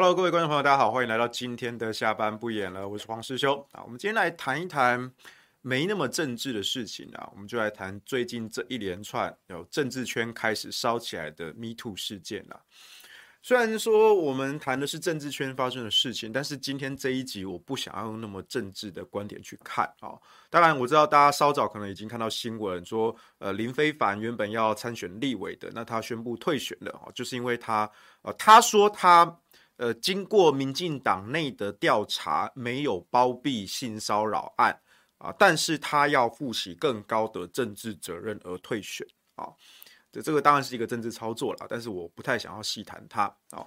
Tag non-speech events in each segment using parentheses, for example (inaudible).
Hello，各位观众朋友，大家好，欢迎来到今天的下班不演了，我是黄师修啊。我们今天来谈一谈没那么政治的事情啊，我们就来谈最近这一连串有政治圈开始烧起来的 Me Too 事件啊。虽然说我们谈的是政治圈发生的事情，但是今天这一集我不想要用那么政治的观点去看啊。当然我知道大家稍早可能已经看到新闻说，呃，林飞凡原本要参选立委的，那他宣布退选了啊，就是因为他呃，他说他。呃，经过民进党内的调查，没有包庇性骚扰案啊，但是他要负起更高的政治责任而退选啊。这这个当然是一个政治操作了，但是我不太想要细谈它啊。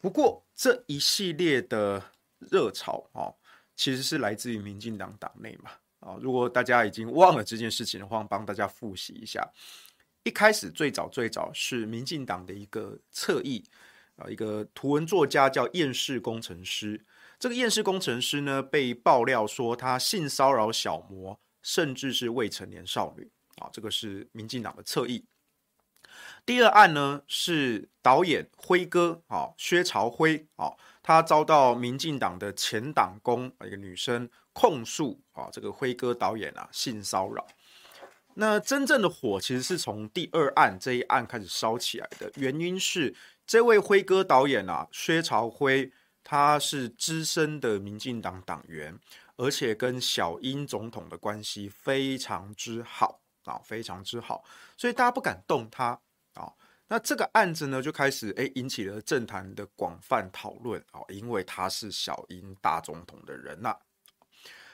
不过这一系列的热潮啊，其实是来自于民进党党内嘛啊。如果大家已经忘了这件事情的话，帮大家复习一下。一开始最早最早是民进党的一个侧翼。啊，一个图文作家叫厌世工程师。这个厌世工程师呢，被爆料说他性骚扰小模，甚至是未成年少女。啊，这个是民进党的侧翼。第二案呢，是导演辉哥啊，薛朝辉啊，他遭到民进党的前党工一个女生控诉啊，这个辉哥导演啊性骚扰。那真正的火其实是从第二案这一案开始烧起来的，原因是。这位辉哥导演啊，薛朝辉，他是资深的民进党党员，而且跟小英总统的关系非常之好啊，非常之好，所以大家不敢动他啊。那这个案子呢，就开始诶引起了政坛的广泛讨论啊，因为他是小英大总统的人呐。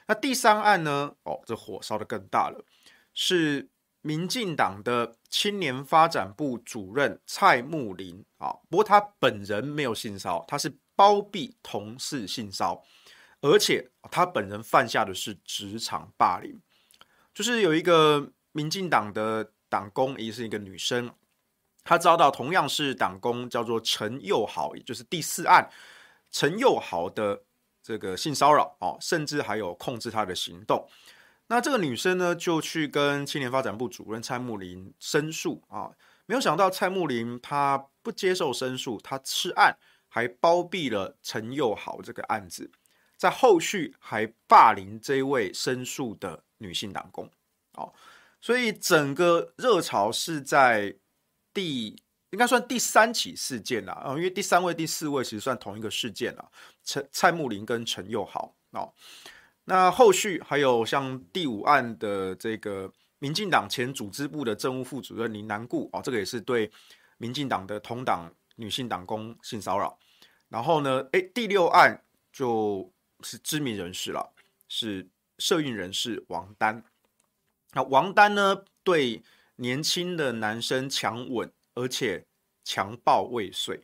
那第三案呢，哦，这火烧得更大了，是。民进党的青年发展部主任蔡慕林啊，不过他本人没有性骚，他是包庇同事性骚，而且他本人犯下的是职场霸凌，就是有一个民进党的党工，也是一个女生，她遭到同样是党工，叫做陈宥豪，也就是第四案陈宥豪的这个性骚扰啊，甚至还有控制他的行动。那这个女生呢，就去跟青年发展部主任蔡木林申诉啊，没有想到蔡木林她不接受申诉，她吃案还包庇了陈佑豪这个案子，在后续还霸凌这位申诉的女性党工，哦，所以整个热潮是在第应该算第三起事件了啊，因为第三位、第四位其实算同一个事件了，陈蔡木林跟陈佑豪哦。那后续还有像第五案的这个民进党前组织部的政务副主任林南固哦，这个也是对民进党的同党女性党工性骚扰。然后呢，哎，第六案就是知名人士了，是社运人士王丹。那王丹呢，对年轻的男生强吻，而且强暴未遂。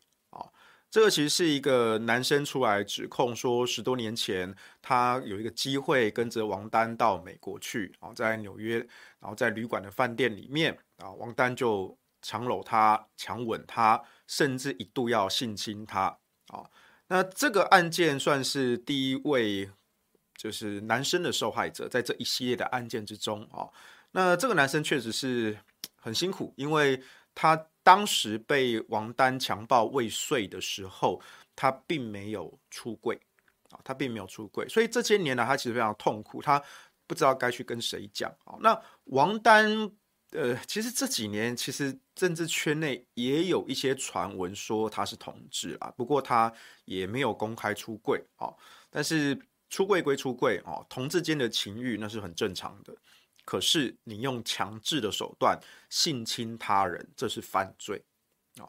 这个其实是一个男生出来指控说，十多年前他有一个机会跟着王丹到美国去，然后在纽约，然后在旅馆的饭店里面，啊，王丹就强搂他、强吻他，甚至一度要性侵他，啊，那这个案件算是第一位就是男生的受害者，在这一系列的案件之中，啊，那这个男生确实是很辛苦，因为他。当时被王丹强暴未遂的时候，他并没有出柜啊，他并没有出柜，所以这些年来他其实非常痛苦，他不知道该去跟谁讲啊。那王丹，呃，其实这几年其实政治圈内也有一些传闻说他是同志啊，不过他也没有公开出柜啊。但是出柜归出柜哦，同志间的情欲那是很正常的。可是你用强制的手段性侵他人，这是犯罪啊。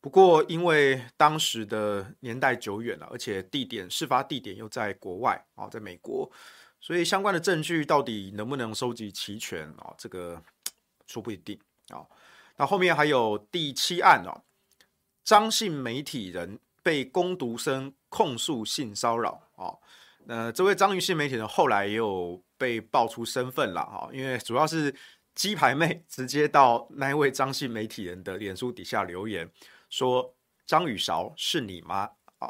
不过因为当时的年代久远了，而且地点事发地点又在国外啊，在美国，所以相关的证据到底能不能收集齐全啊？这个 (tsk) 说不一定啊。那后面还有第七案啊，张姓媒体人被攻读生控诉性骚扰啊。那这位张姓媒体人后来也有。被爆出身份了哈，因为主要是鸡排妹 (laughs) 直接到那一位张姓媒体人的脸书底下留言说：“张宇韶是你吗？”啊，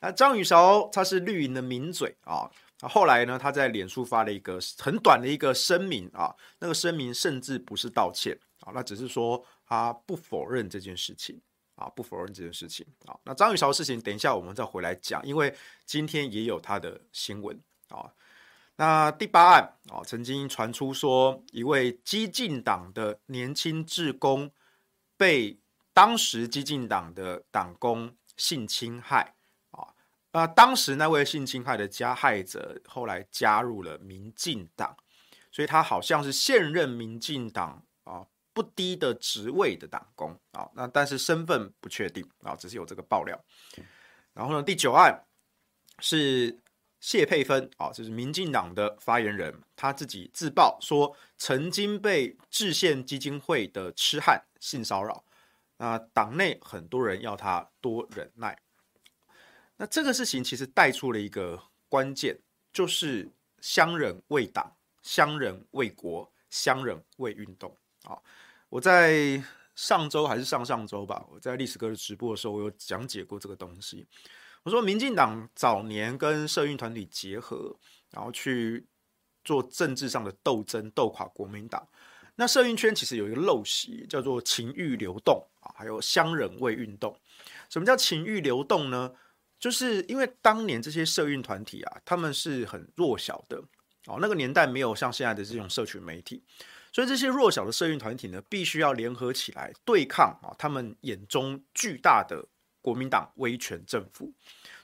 那张宇韶他是绿营的名嘴啊，那后来呢，他在脸书发了一个很短的一个声明啊，那个声明甚至不是道歉啊，那只是说他不否认这件事情啊，不否认这件事情啊。那张雨韶的事情，等一下我们再回来讲，因为今天也有他的新闻啊。那第八案啊，曾经传出说一位激进党的年轻志工被当时激进党的党工性侵害啊，那当时那位性侵害的加害者后来加入了民进党，所以他好像是现任民进党啊不低的职位的打工啊，那但是身份不确定啊，只是有这个爆料。然后呢，第九案是。谢佩芬啊，就是民进党的发言人，他自己自曝说曾经被制宪基金会的痴汉性骚扰，那党内很多人要他多忍耐。那这个事情其实带出了一个关键，就是乡人为党，乡人为国，乡人为运动啊。我在上周还是上上周吧，我在历史哥的直播的时候，我有讲解过这个东西。我说，民进党早年跟社运团体结合，然后去做政治上的斗争，斗垮国民党。那社运圈其实有一个陋习，叫做情欲流动啊，还有乡人为运动。什么叫情欲流动呢？就是因为当年这些社运团体啊，他们是很弱小的哦，那个年代没有像现在的这种社群媒体，所以这些弱小的社运团体呢，必须要联合起来对抗啊，他们眼中巨大的。国民党威权政府，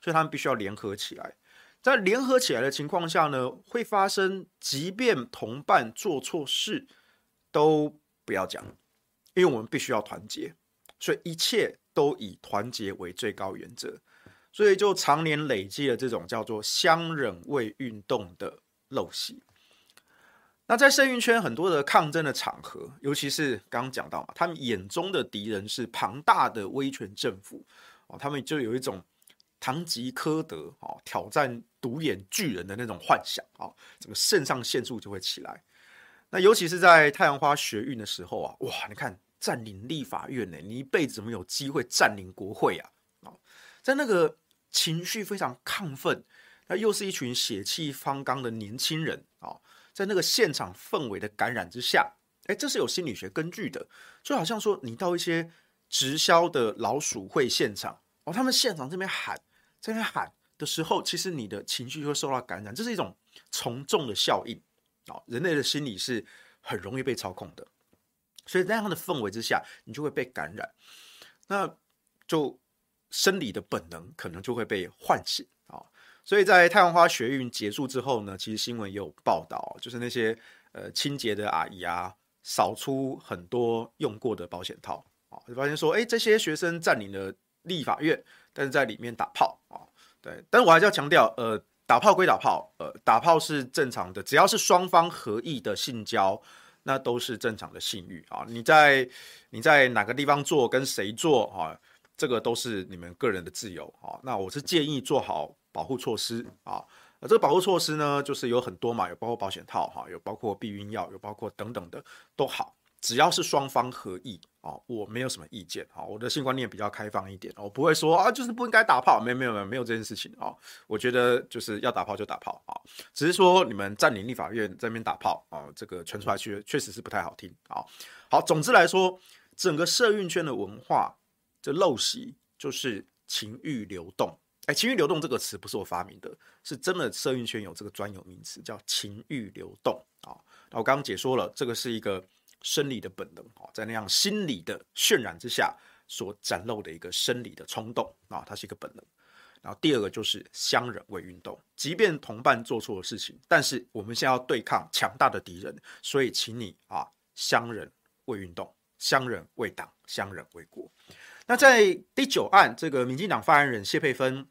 所以他们必须要联合起来。在联合起来的情况下呢，会发生，即便同伴做错事，都不要讲，因为我们必须要团结，所以一切都以团结为最高原则。所以就常年累积了这种叫做“相忍为运动”的陋习。那在社运圈很多的抗争的场合，尤其是刚刚讲到嘛，他们眼中的敌人是庞大的威权政府。哦，他们就有一种堂吉诃德哦，挑战独眼巨人的那种幻想啊，整个肾上腺素就会起来。那尤其是在太阳花学运的时候啊，哇，你看占领立法院呢，你一辈子怎么有机会占领国会啊？啊，在那个情绪非常亢奋，那又是一群血气方刚的年轻人，在那个现场氛围的感染之下，哎，这是有心理学根据的，就好像说你到一些。直销的老鼠会现场哦，他们现场这边喊，这边喊的时候，其实你的情绪就会受到感染，这是一种从众的效应啊。人类的心理是很容易被操控的，所以在那样的氛围之下，你就会被感染，那就生理的本能可能就会被唤醒。所以在太阳花学运结束之后呢，其实新闻也有报道，就是那些呃清洁的阿姨啊，扫出很多用过的保险套。啊，就发现说，哎，这些学生占领了立法院，但是在里面打炮啊，对，但是我还是要强调，呃，打炮归打炮，呃，打炮是正常的，只要是双方合意的性交，那都是正常的性欲啊。你在你在哪个地方做，跟谁做啊，这个都是你们个人的自由啊。那我是建议做好保护措施啊。那这个保护措施呢，就是有很多嘛，有包括保险套哈，有包括避孕药，有包括等等的都好。只要是双方合意啊，我没有什么意见啊。我的性观念比较开放一点，我不会说啊，就是不应该打炮，没有没有没有没有这件事情啊。我觉得就是要打炮就打炮啊，只是说你们占领立法院在那边打炮啊，这个传出来确确实是不太好听啊。好，总之来说，整个社运圈的文化这陋习就是情欲流动。情欲流动这个词不是我发明的，是真的社运圈有这个专有名词叫情欲流动啊。那我刚刚解说了，这个是一个。生理的本能啊，在那样心理的渲染之下所展露的一个生理的冲动啊，它是一个本能。然后第二个就是相忍为运动，即便同伴做错了事情，但是我们现在要对抗强大的敌人，所以请你啊相忍为运动，相忍为党，相忍为国。那在第九案，这个民进党发言人谢佩芬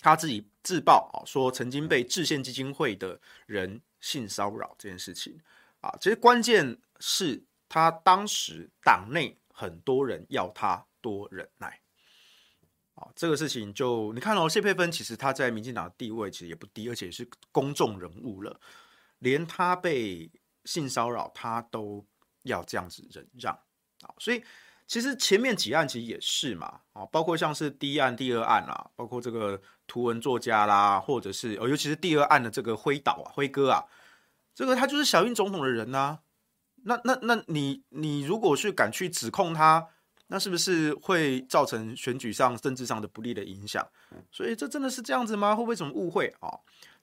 他自己自曝啊，说曾经被制宪基金会的人性骚扰这件事情啊，其实关键。是他当时党内很多人要他多忍耐，啊，这个事情就你看哦，谢佩芬其实他在民进党的地位其实也不低，而且是公众人物了，连他被性骚扰他都要这样子忍让啊，所以其实前面几案其实也是嘛，啊，包括像是第一案、第二案啊，包括这个图文作家啦，或者是哦，尤其是第二案的这个辉导啊、辉哥啊，这个他就是小英总统的人呐、啊。那那那你你如果是敢去指控他，那是不是会造成选举上政治上的不利的影响？所以这真的是这样子吗？会不会什么误会啊？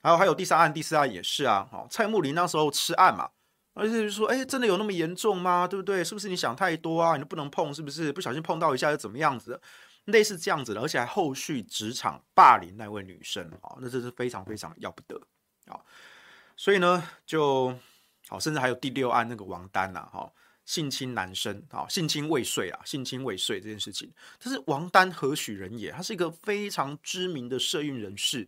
然后还有第三案、第四案也是啊。好，蔡穆林那时候吃案嘛，而且就说，哎，真的有那么严重吗？对不对？是不是你想太多啊？你都不能碰，是不是？不小心碰到一下又怎么样子？类似这样子的，而且还后续职场霸凌那位女生啊，那这是非常非常要不得啊。所以呢，就。好，甚至还有第六案那个王丹呐，哈，性侵男生，啊，性侵未遂啊，性侵未遂这件事情，但是王丹何许人也？他是一个非常知名的社运人士，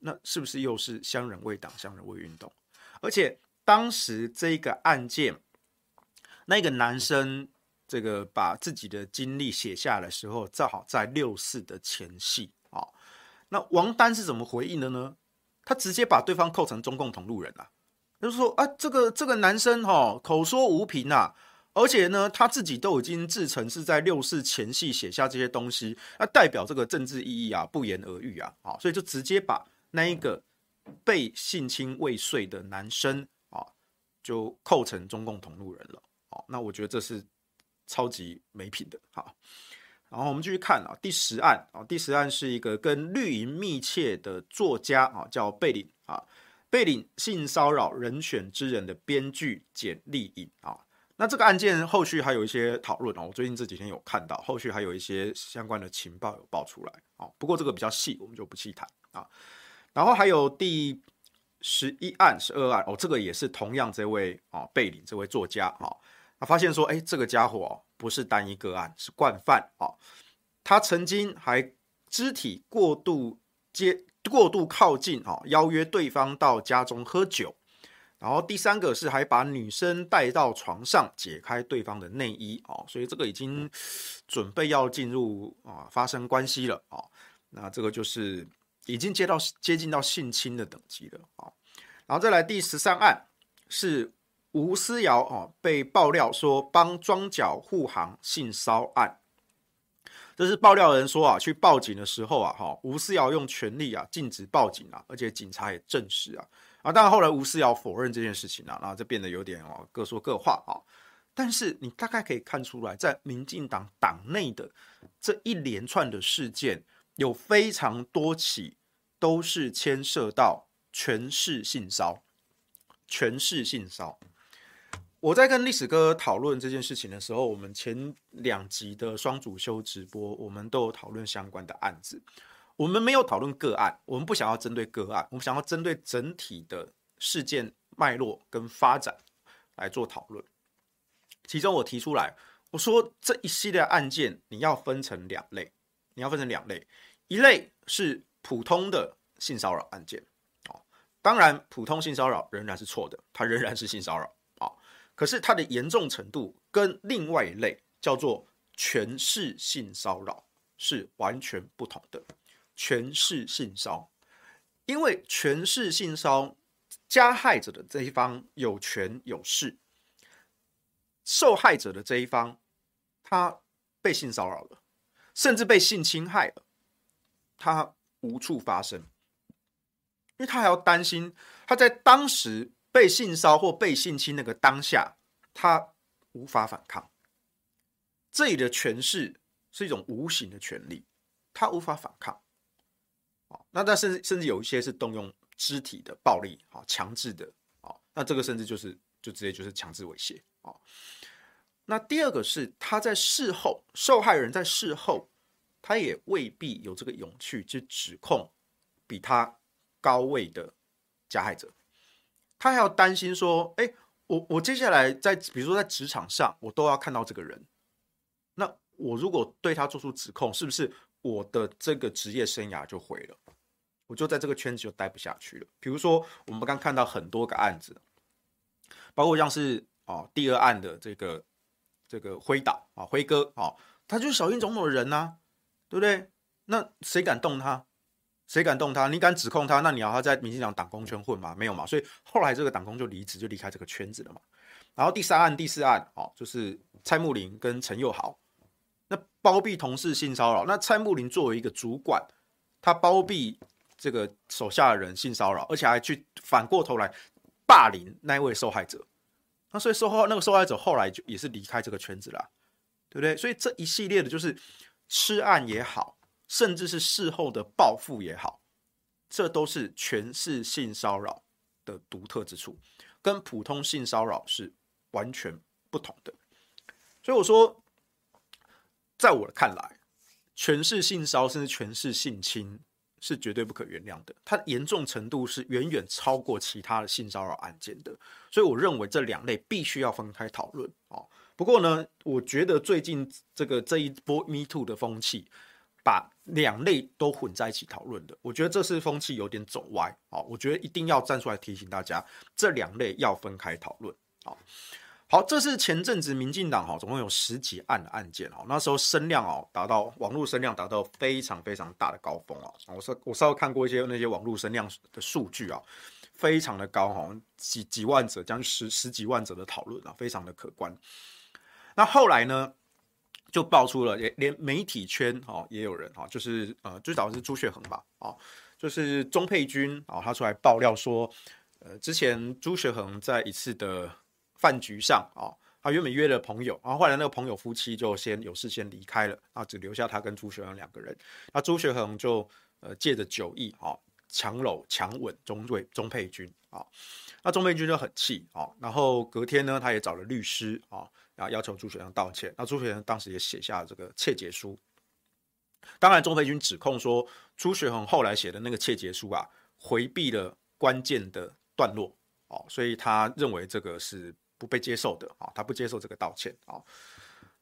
那是不是又是乡人为党，乡人为运动？而且当时这个案件，那个男生这个把自己的经历写下来的时候，正好在六四的前夕啊。那王丹是怎么回应的呢？他直接把对方扣成中共同路人了。就是说啊，这个这个男生哈、口说无凭、啊，而且呢他自己都已经自称是在六四前夕写下这些东西，那代表这个政治意义啊不言而喻啊，啊，所以就直接把那一个被性侵未遂的男生就扣成中共同路人了，啊，那我觉得这是超级没品的，好，然后我们继续看啊，第十案啊，第十案是一个跟绿营密切的作家啊，叫贝岭啊。贝岭性骚扰人选之人的编剧简丽颖啊，那这个案件后续还有一些讨论哦。我最近这几天有看到，后续还有一些相关的情报有爆出来啊。不过这个比较细，我们就不细谈啊。然后还有第十一案、十二案哦，这个也是同样这位啊被领这位作家啊，他发现说，哎，这个家伙不是单一个案，是惯犯啊。他曾经还肢体过度接。过度靠近啊，邀约对方到家中喝酒，然后第三个是还把女生带到床上，解开对方的内衣哦，所以这个已经准备要进入啊发生关系了啊，那这个就是已经接到接近到性侵的等级了啊，然后再来第十三案是吴思瑶啊被爆料说帮庄脚护航性骚案。这是爆料人说啊，去报警的时候啊，哈，吴思瑶用权力啊禁止报警啊，而且警察也证实啊，啊，当然后来吴思瑶否认这件事情啊，然后就变得有点哦各说各话啊，但是你大概可以看出来，在民进党党内的这一连串的事件，有非常多起都是牵涉到权势性骚，权势性骚。我在跟历史哥讨论这件事情的时候，我们前两集的双主修直播，我们都有讨论相关的案子。我们没有讨论个案，我们不想要针对个案，我们想要针对整体的事件脉络跟发展来做讨论。其中我提出来，我说这一系列案件你要分成两类，你要分成两类，一类是普通的性骚扰案件，哦，当然普通性骚扰仍然是错的，它仍然是性骚扰，啊，可是它的严重程度跟另外一类叫做权势性骚扰是完全不同的，权势性骚，因为权势性骚，加害者的这一方有权有势，受害者的这一方他被性骚扰了。甚至被性侵害了，他无处发声，因为他还要担心他在当时被性骚或被性侵那个当下，他无法反抗。这里的权势是一种无形的权利，他无法反抗。那但是甚至有一些是动用肢体的暴力，啊，强制的，啊，那这个甚至就是就直接就是强制猥亵，啊。那第二个是他在事后，受害人在事后，他也未必有这个勇气去指控比他高位的加害者，他还要担心说，哎，我我接下来在比如说在职场上，我都要看到这个人，那我如果对他做出指控，是不是我的这个职业生涯就毁了？我就在这个圈子就待不下去了。比如说我们刚看到很多个案子，包括像是哦第二案的这个。这个辉导啊，辉哥啊，他就是小英总统的人呐、对不对？那谁敢动他？谁敢动他？你敢指控他？那你要他在民进党党工圈混吗？没有嘛。所以后来这个党工就离职，就离开这个圈子了嘛。然后第三案、第四案，哦，就是蔡穆林跟陈佑豪，那包庇同事性骚扰。那蔡穆林作为一个主管，他包庇这个手下的人性骚扰，而且还去反过头来霸凌那位受害者。那所以受害那个受害者后来就也是离开这个圈子了，对不对？所以这一系列的就是吃案也好，甚至是事后的报复也好，这都是权势性骚扰的独特之处，跟普通性骚扰是完全不同的。所以我说，在我看来，权势性骚甚至权势性侵。是绝对不可原谅的，它严重程度是远远超过其他的性骚扰案件的，所以我认为这两类必须要分开讨论啊。不过呢，我觉得最近这个这一波 Me Too 的风气，把两类都混在一起讨论的，我觉得这次风气有点走歪啊。我觉得一定要站出来提醒大家，这两类要分开讨论啊。好，这是前阵子民进党哈，总共有十几案的案件哈，那时候声量哦达到网络声量达到非常非常大的高峰啊。我稍我稍微看过一些那些网络声量的数据啊，非常的高哈，几几万则，将近十十几万则的讨论啊，非常的可观。那后来呢，就爆出了，连连媒体圈哈也有人哈，就是呃最早是朱学恒吧，啊，就是钟佩君啊，他出来爆料说，呃，之前朱学恒在一次的饭局上啊，他原本约了朋友，然后后来那个朋友夫妻就先有事先离开了，啊，只留下他跟朱学恒两个人。那朱学恒就呃借着酒意啊，强搂强吻钟瑞钟佩君啊，那钟佩君就很气啊，然后隔天呢，他也找了律师啊，然后要求朱学恒道歉。那朱学恒当时也写下了这个切结书。当然，钟佩君指控说朱学恒后来写的那个切结书啊，回避了关键的段落哦，所以他认为这个是。不被接受的啊，他不接受这个道歉啊。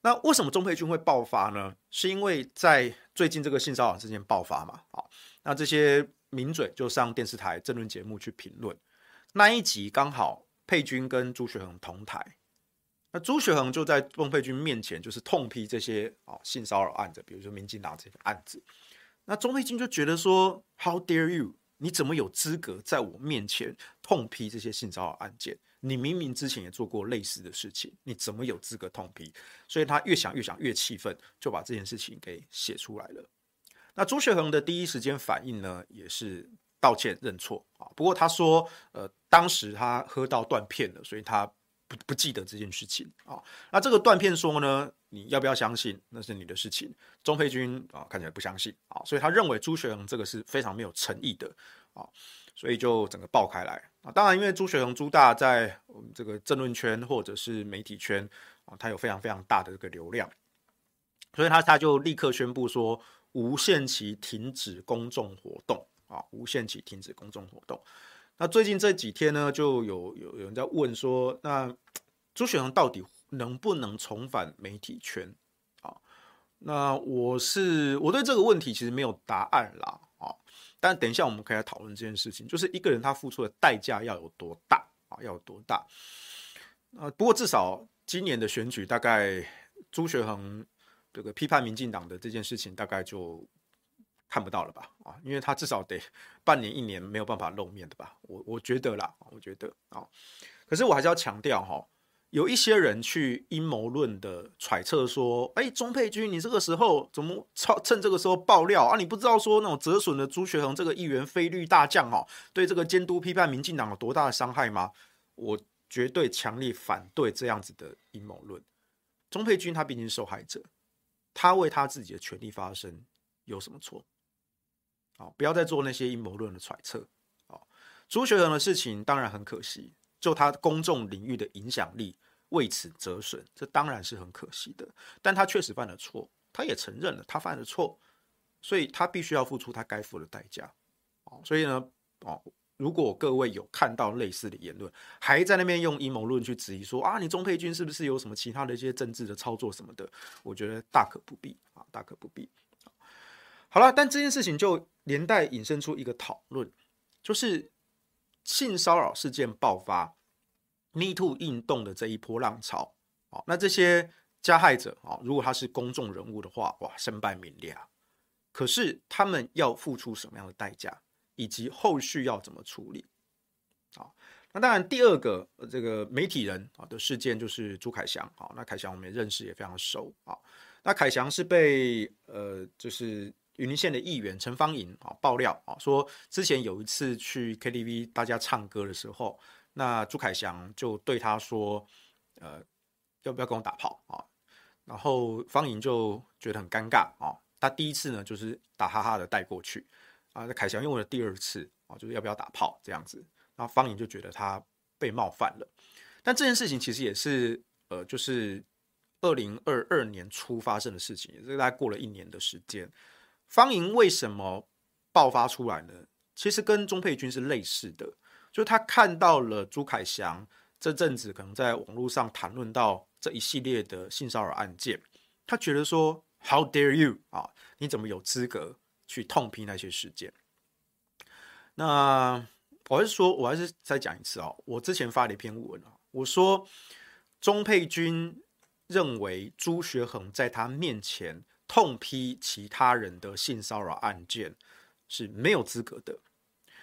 那为什么钟佩君会爆发呢？是因为在最近这个性骚扰事件爆发嘛？啊，那这些名嘴就上电视台争论节目去评论，那一集刚好佩君跟朱学恒同台，那朱学恒就在钟佩君面前就是痛批这些啊性骚扰案子，比如说民进党这些案子，那钟佩君就觉得说，How dare you？你怎么有资格在我面前痛批这些性骚扰案件？你明明之前也做过类似的事情，你怎么有资格痛批？所以他越想越想越气愤，就把这件事情给写出来了。那朱学恒的第一时间反应呢，也是道歉认错啊。不过他说，呃，当时他喝到断片了，所以他不不记得这件事情啊。那这个断片说呢，你要不要相信？那是你的事情。钟佩君啊，看起来不相信啊，所以他认为朱学恒这个是非常没有诚意的啊。所以就整个爆开来啊！当然，因为朱学恒朱大在我们这个政论圈或者是媒体圈啊，他有非常非常大的这个流量，所以他他就立刻宣布说无限期停止公众活动啊，无限期停止公众活动。那最近这几天呢，就有有有人在问说，那朱学恒到底能不能重返媒体圈啊？那我是我对这个问题其实没有答案啦，啊，但等一下我们可以来讨论这件事情，就是一个人他付出的代价要有多大啊？要有多大？啊，不过至少今年的选举，大概朱学恒这个批判民进党的这件事情，大概就看不到了吧？啊，因为他至少得 (laughs) 半年一年没有办法露面的吧？我我觉得啦，我觉得啊，可是我还是要强调哈。有一些人去阴谋论的揣测说：“哎，钟佩君，你这个时候怎么趁趁这个时候爆料啊？你不知道说那种折损的朱学恒这个议员非绿大将哦，对这个监督批判民进党有多大的伤害吗？”我绝对强烈反对这样子的阴谋论。钟佩君他毕竟是受害者，他为他自己的权利发声有什么错？好，不要再做那些阴谋论的揣测。好，朱学恒的事情当然很可惜。就他公众领域的影响力为此折损，这当然是很可惜的。但他确实犯了错，他也承认了他犯了错，所以他必须要付出他该付的代价。哦，所以呢，哦，如果各位有看到类似的言论，还在那边用阴谋论去质疑说啊，你钟佩君是不是有什么其他的一些政治的操作什么的？我觉得大可不必啊，大可不必。好了，但这件事情就连带引申出一个讨论，就是。性骚扰事件爆发，Me Too 运动的这一波浪潮，哦，那这些加害者啊，如果他是公众人物的话，哇，身败名裂啊。可是他们要付出什么样的代价，以及后续要怎么处理？好，那当然，第二个这个媒体人啊的事件就是朱凯翔啊，那凯翔我们也认识，也非常熟啊。那凯翔是被呃，就是。云林县的议员陈芳莹啊爆料啊说，之前有一次去 KTV 大家唱歌的时候，那朱凯翔就对他说，呃，要不要跟我打炮啊？然后芳莹就觉得很尴尬啊。他第一次呢就是打哈哈的带过去啊，那凯翔用了第二次啊，就是要不要打炮这样子，然后芳莹就觉得他被冒犯了。但这件事情其实也是呃，就是二零二二年初发生的事情，也是大概过了一年的时间。方莹为什么爆发出来呢？其实跟钟沛君是类似的，就是他看到了朱凯翔这阵子可能在网络上谈论到这一系列的性骚扰案件，他觉得说 “How dare you 啊？你怎么有资格去痛批那些事件？”那我还是说，我还是再讲一次啊，我之前发了一篇文啊，我说钟沛君认为朱学恒在他面前。痛批其他人的性骚扰案件是没有资格的，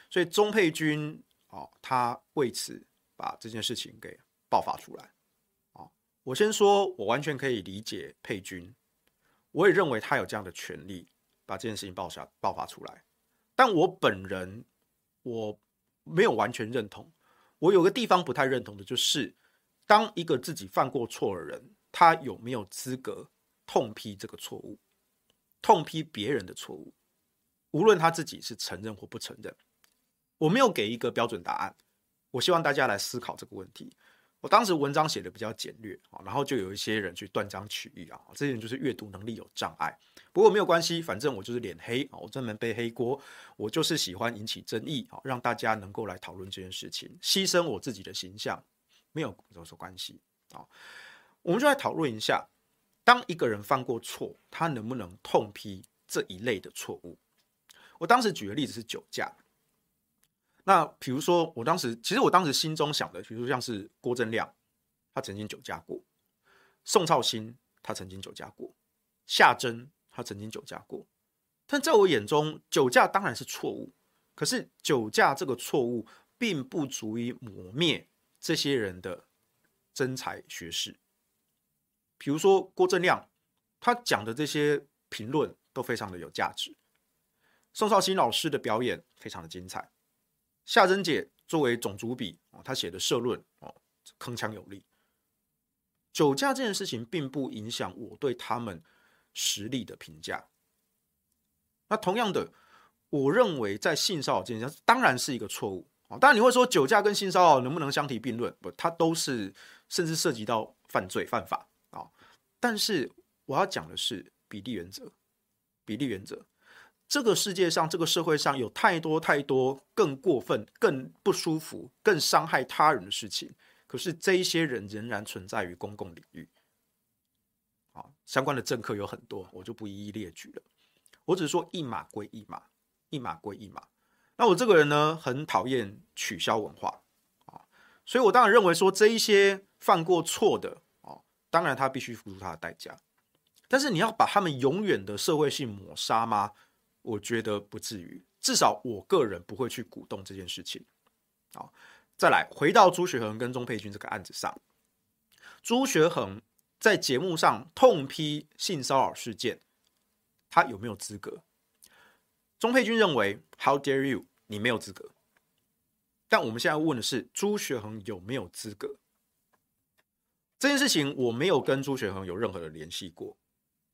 所以钟佩君哦，他为此把这件事情给爆发出来。哦，我先说，我完全可以理解佩君，我也认为他有这样的权利把这件事情爆下爆发出来。但我本人我没有完全认同，我有个地方不太认同的就是，当一个自己犯过错的人，他有没有资格？痛批这个错误，痛批别人的错误，无论他自己是承认或不承认，我没有给一个标准答案。我希望大家来思考这个问题。我当时文章写的比较简略啊，然后就有一些人去断章取义啊，这些人就是阅读能力有障碍。不过没有关系，反正我就是脸黑啊，我专门背黑锅。我就是喜欢引起争议啊，让大家能够来讨论这件事情，牺牲我自己的形象没有多少关系啊。我们就来讨论一下。当一个人犯过错，他能不能痛批这一类的错误？我当时举的例子是酒驾。那比如说，我当时其实我当时心中想的，比如说像是郭正亮，他曾经酒驾过；宋超兴他曾经酒驾过；夏珍他曾经酒驾过。但在我眼中，酒驾当然是错误，可是酒驾这个错误并不足以抹灭这些人的真才学识。比如说郭正亮，他讲的这些评论都非常的有价值。宋少卿老师的表演非常的精彩。夏珍姐作为总主笔哦，她写的社论哦，铿锵有力。酒驾这件事情并不影响我对他们实力的评价。那同样的，我认为在性骚扰这件事当然是一个错误啊。当然你会说酒驾跟性骚扰能不能相提并论？不，它都是甚至涉及到犯罪犯法。但是我要讲的是比例原则，比例原则。这个世界上，这个社会上有太多太多更过分、更不舒服、更伤害他人的事情，可是这一些人仍然存在于公共领域。啊，相关的政客有很多，我就不一一列举了。我只是说一码归一码，一码归一码。那我这个人呢，很讨厌取消文化啊，所以我当然认为说这一些犯过错的，当然他必须付出他的代价。但是你要把他们永远的社会性抹杀吗？我觉得不至于，至少我个人不会去鼓动这件事情。好，再来回到朱学恒跟钟佩君这个案子上，朱学恒在节目上痛批性骚扰事件，他有没有资格？钟佩君认为，How dare you？你没有资格。但我们现在问的是，朱学恒有没有资格？这件事情我没有跟朱学恒有任何的联系过，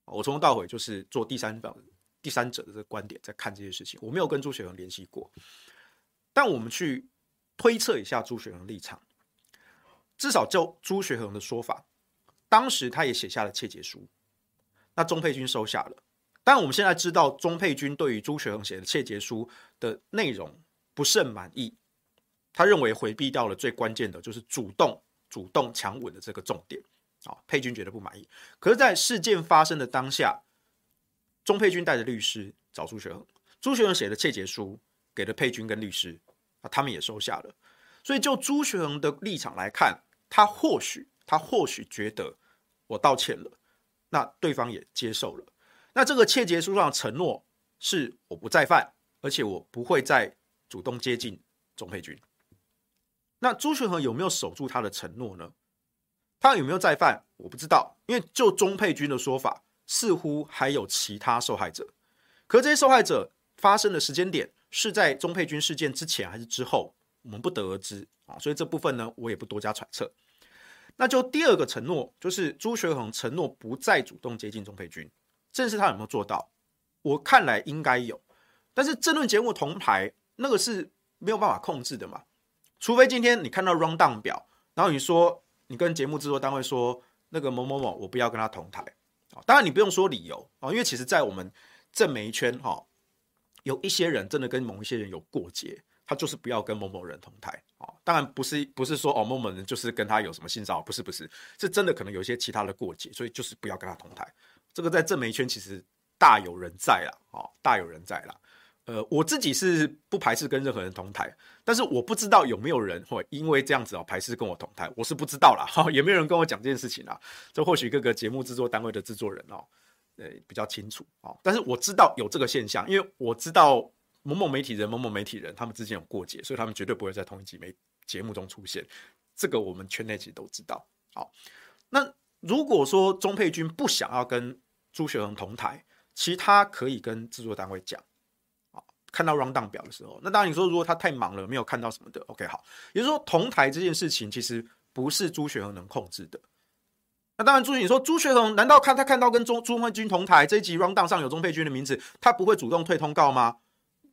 我从头到尾就是做第三方、第三者的这个观点在看这些事情，我没有跟朱学恒联系过。但我们去推测一下朱学恒立场，至少就朱学恒的说法，当时他也写下了切结书，那钟佩君收下了。但我们现在知道，钟佩君对于朱学恒写的切结书的内容不甚满意，他认为回避掉了最关键的，就是主动主动强吻的这个重点。啊，佩君觉得不满意。可是，在事件发生的当下，钟佩君带着律师找朱学恒，朱学恒写的切结书给了佩君跟律师，啊，他们也收下了。所以，就朱学恒的立场来看，他或许他或许觉得我道歉了，那对方也接受了。那这个切结书上的承诺是我不再犯，而且我不会再主动接近钟佩君。那朱学恒有没有守住他的承诺呢？他有没有再犯？我不知道，因为就钟佩君的说法，似乎还有其他受害者。可这些受害者发生的时间点是在钟佩君事件之前还是之后，我们不得而知啊。所以这部分呢，我也不多加揣测。那就第二个承诺，就是朱学恒承诺不再主动接近钟佩君。正是他有没有做到？我看来应该有，但是政论节目同台那个是没有办法控制的嘛。除非今天你看到 rundown 表，然后你说你跟节目制作单位说那个某某某，我不要跟他同台啊。当然你不用说理由啊，因为其实，在我们政媒圈哈，有一些人真的跟某一些人有过节，他就是不要跟某某人同台啊。当然不是不是说哦某某人就是跟他有什么性骚扰，不是不是，是真的可能有一些其他的过节，所以就是不要跟他同台。这个在政媒圈其实大有人在啦，哦，大有人在啦。呃，我自己是不排斥跟任何人同台，但是我不知道有没有人会因为这样子哦排斥跟我同台，我是不知道啦，哈，(laughs) 也没有人跟我讲这件事情啦。这或许各个节目制作单位的制作人哦，呃，比较清楚哦。但是我知道有这个现象，因为我知道某某媒体人、某某媒体人他们之间有过节，所以他们绝对不会在同一集媒节目中出现。这个我们圈内其实都知道。好，那。如果说钟佩君不想要跟朱学恒同台，其他可以跟制作单位讲。看到 round down 表的时候，那当然你说如果他太忙了，没有看到什么的，OK 好。也就是说同台这件事情其实不是朱学恒能控制的。那当然，朱你说朱学恒难道看他看到跟钟朱沛君同台这一集 round down 上有钟佩君的名字，他不会主动退通告吗？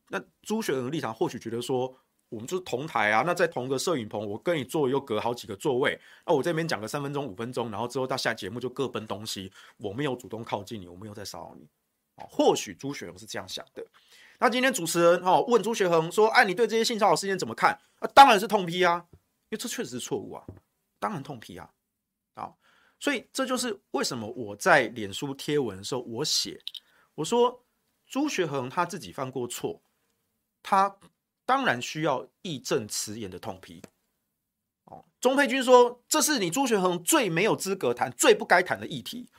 那朱学恒的立场或许觉得说。我们就是同台啊，那在同个摄影棚，我跟你坐又隔好几个座位，那我这边讲个三分钟、五分钟，然后之后到下节目就各奔东西，我没有主动靠近你，我没有在骚扰你，啊，或许朱学恒是这样想的。那今天主持人哈问朱学恒说：“哎，你对这些性骚扰事件怎么看？”啊，当然是痛批啊，因为这确实是错误啊，当然痛批啊，啊，所以这就是为什么我在脸书贴文的时候，我写我说朱学恒他自己犯过错，他。当然需要义正辞严的痛批。哦，钟佩君说这是你朱学恒最没有资格谈、最不该谈的议题。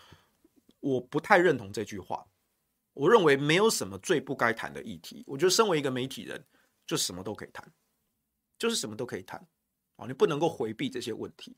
我不太认同这句话。我认为没有什么最不该谈的议题。我觉得身为一个媒体人，就什么都可以谈，就是什么都可以谈。哦，你不能够回避这些问题。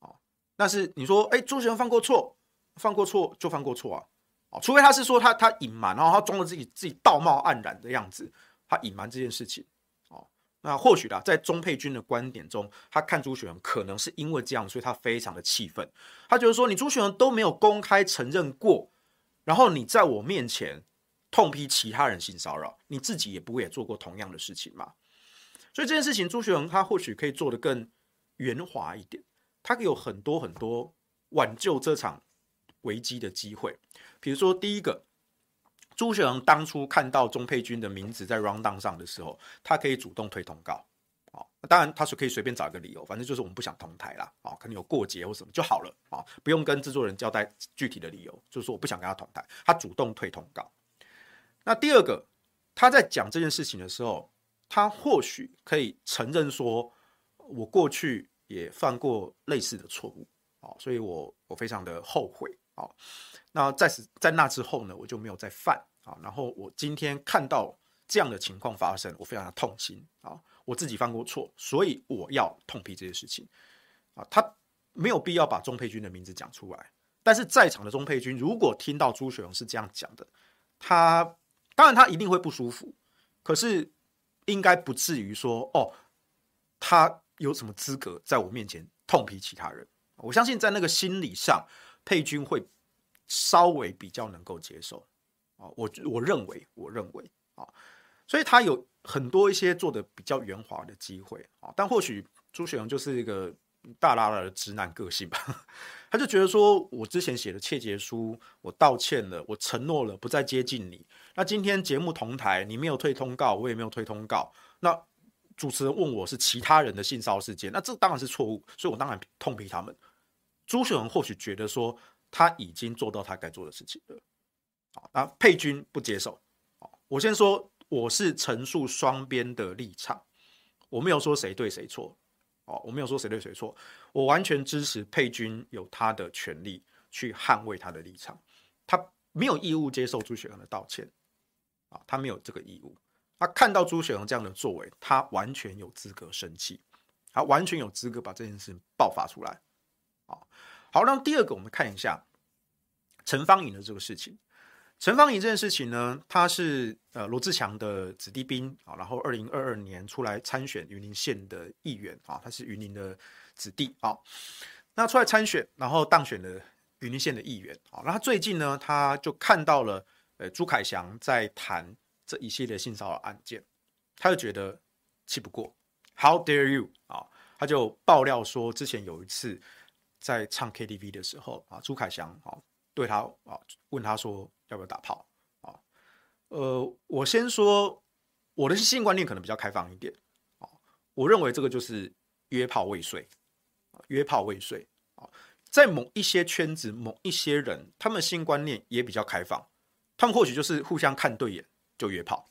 哦，但是你说，哎，朱学恒犯过错，犯过错就犯过错啊。哦，除非他是说他他隐瞒，然后他装了自己自己道貌岸然的样子，他隐瞒这件事情。哦那或许啦，在钟佩君的观点中，他看朱学恒可能是因为这样，所以他非常的气愤。他觉得说，你朱学恒都没有公开承认过，然后你在我面前痛批其他人性骚扰，你自己也不会也做过同样的事情嘛？所以这件事情，朱学恒他或许可以做得更圆滑一点，他有很多很多挽救这场危机的机会。比如说，第一个。朱学恒当初看到钟佩君的名字在 rundown 上的时候，他可以主动推通告，当然，他是可以随便找一个理由，反正就是我们不想同台啦，啊，可能有过节或什么就好了啊，不用跟制作人交代具体的理由，就是说我不想跟他同台，他主动退通告。那第二个，他在讲这件事情的时候，他或许可以承认说，我过去也犯过类似的错误啊，所以我我非常的后悔啊。那在此在那之后呢，我就没有再犯啊。然后我今天看到这样的情况发生，我非常的痛心啊。我自己犯过错，所以我要痛批这些事情啊。他没有必要把钟佩君的名字讲出来，但是在场的钟佩君如果听到朱学荣是这样讲的，他当然他一定会不舒服，可是应该不至于说哦，他有什么资格在我面前痛批其他人？我相信在那个心理上，佩君会稍微比较能够接受啊。我我认为，我认为啊，所以他有。很多一些做的比较圆滑的机会啊，但或许朱雪荣就是一个大拉拉的直男个性吧，(laughs) 他就觉得说，我之前写的切结书，我道歉了，我承诺了不再接近你。那今天节目同台，你没有退通告，我也没有退通告。那主持人问我是其他人的性骚事件，那这当然是错误，所以我当然痛批他们。朱雪荣或许觉得说，他已经做到他该做的事情了。啊，那佩君不接受。我先说。我是陈述双边的立场，我没有说谁对谁错，哦，我没有说谁对谁错，我完全支持佩君有他的权利去捍卫他的立场，他没有义务接受朱雪恒的道歉，啊，他没有这个义务，他看到朱雪恒这样的作为，他完全有资格生气，他完全有资格把这件事情爆发出来，啊，好，那第二个我们看一下陈芳颖的这个事情。陈芳颖这件事情呢，他是呃罗志强的子弟兵啊，然后二零二二年出来参选云林县的议员啊，他是云林的子弟啊，那出来参选，然后当选了云林县的议员啊，那他最近呢，他就看到了呃朱凯翔在谈这一系列性骚扰案件，他就觉得气不过，How dare you 啊，他就爆料说之前有一次在唱 KTV 的时候啊，朱凯翔啊对他啊问他说。要不要打炮？呃，我先说我的性观念可能比较开放一点啊。我认为这个就是约炮未遂，约炮未遂啊。在某一些圈子，某一些人，他们性观念也比较开放，他们或许就是互相看对眼就约炮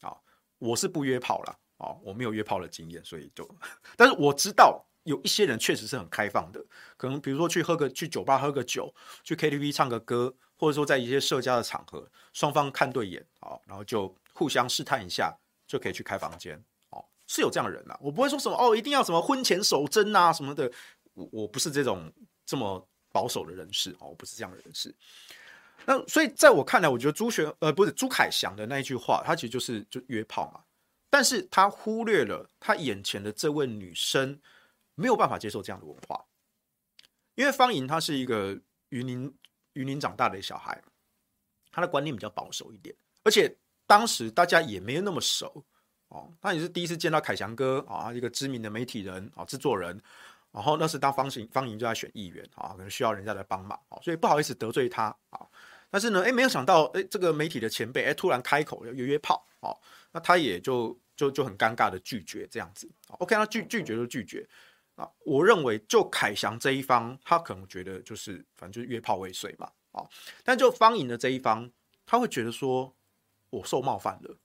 啊。我是不约炮了啊，我没有约炮的经验，所以就，(laughs) 但是我知道有一些人确实是很开放的，可能比如说去喝个去酒吧喝个酒，去 KTV 唱个歌。或者说，在一些社交的场合，双方看对眼，好，然后就互相试探一下，就可以去开房间，哦，是有这样的人呐。我不会说什么哦，一定要什么婚前守贞啊什么的，我我不是这种这么保守的人士，哦，我不是这样的人士。那所以在我看来，我觉得朱学呃不是朱凯翔的那一句话，他其实就是就约炮嘛，但是他忽略了他眼前的这位女生没有办法接受这样的文化，因为方莹她是一个云林。云林长大的小孩，她的观念比较保守一点，而且当时大家也没有那么熟哦。她也是第一次见到凯翔哥啊，一个知名的媒体人啊，制作人。然后那时当方形方莹就在选议员啊，可能需要人家来帮忙啊，所以不好意思得罪他啊。但是呢，哎，没有想到，哎，这个媒体的前辈哎突然开口要约约炮啊，那他也就就就很尴尬的拒绝这样子。OK，他拒拒绝就拒绝。啊，我认为就凯翔这一方，他可能觉得就是反正就是约炮未遂嘛，啊，但就方颖的这一方，他会觉得说我受冒犯了，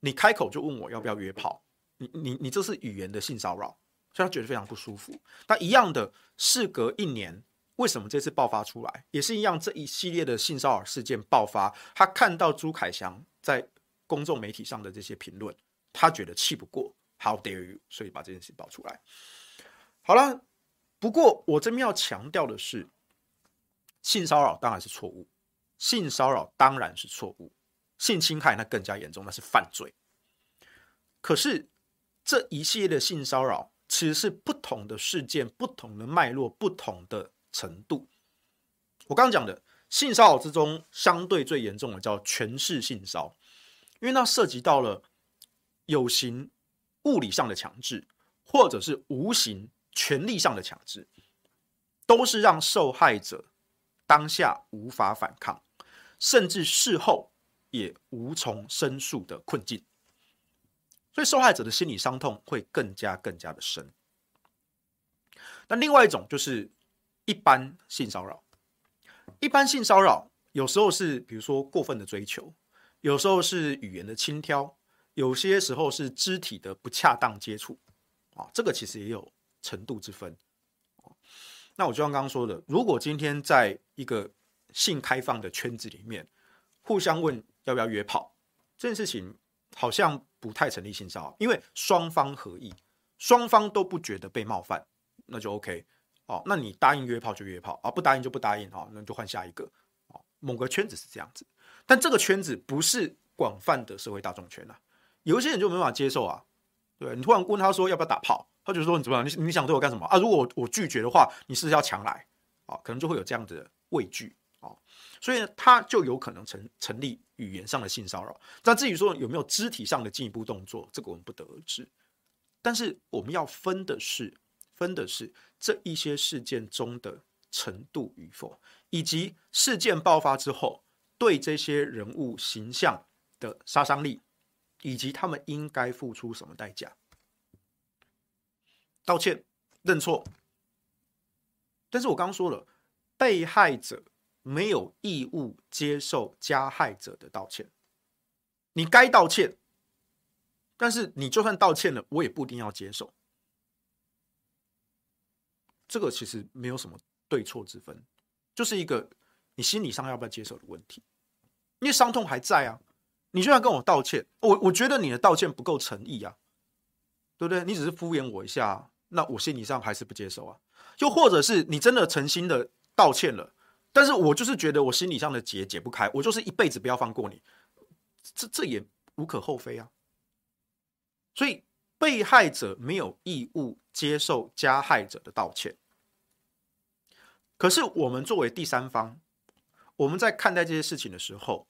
你开口就问我要不要约炮，你你你这是语言的性骚扰，所以他觉得非常不舒服。但一样的，事隔一年，为什么这次爆发出来，也是一样这一系列的性骚扰事件爆发，他看到朱凯翔在公众媒体上的这些评论，他觉得气不过，How dare you，所以把这件事爆出来。好了，不过我这边要强调的是，性骚扰当然是错误，性骚扰当然是错误，性侵害那更加严重，那是犯罪。可是这一系列的性骚扰其实是不同的事件、不同的脉络、不同的程度。我刚刚讲的性骚扰之中，相对最严重的叫权势性骚，因为那涉及到了有形物理上的强制，或者是无形。权力上的强制，都是让受害者当下无法反抗，甚至事后也无从申诉的困境。所以受害者的心理伤痛会更加更加的深。那另外一种就是一般性骚扰，一般性骚扰有时候是比如说过分的追求，有时候是语言的轻佻，有些时候是肢体的不恰当接触啊，这个其实也有程度之分。那我就像刚刚说的，如果今天在一个性开放的圈子里面，互相问要不要约炮，这件事情好像不太成立性骚扰，因为双方合意，双方都不觉得被冒犯，那就 OK。哦，那你答应约炮就约炮啊，不答应就不答应，好，那就换下一个。哦，某个圈子是这样子，但这个圈子不是广泛的社会大众圈啊，有一些人就没办法接受啊。对，你突然问他说要不要打炮？他就说：“你怎么样？你你想对我干什么啊？如果我，我拒绝的话，你是不是要强来？啊，可能就会有这样的畏惧啊，所以呢，他就有可能成成立语言上的性骚扰。那至于说有没有肢体上的进一步动作，这个我们不得而知。但是我们要分的是，分的是这一些事件中的程度与否，以及事件爆发之后对这些人物形象的杀伤力，以及他们应该付出什么代价。”道歉、认错，但是我刚刚说了，被害者没有义务接受加害者的道歉。你该道歉，但是你就算道歉了，我也不一定要接受。这个其实没有什么对错之分，就是一个你心理上要不要接受的问题。因为伤痛还在啊，你就算跟我道歉，我我觉得你的道歉不够诚意啊，对不对？你只是敷衍我一下。那我心理上还是不接受啊，又或者是你真的诚心的道歉了，但是我就是觉得我心理上的结解不开，我就是一辈子不要放过你，这这也无可厚非啊。所以被害者没有义务接受加害者的道歉，可是我们作为第三方，我们在看待这些事情的时候，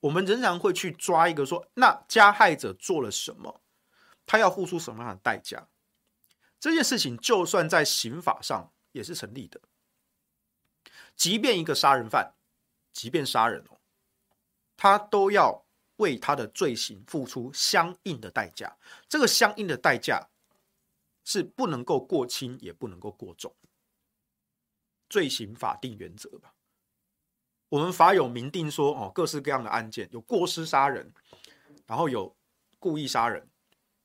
我们仍然会去抓一个说，那加害者做了什么，他要付出什么样的代价？这件事情就算在刑法上也是成立的，即便一个杀人犯，即便杀人哦，他都要为他的罪行付出相应的代价。这个相应的代价是不能够过轻，也不能够过重。罪刑法定原则吧，我们法有明定说哦，各式各样的案件有过失杀人，然后有故意杀人，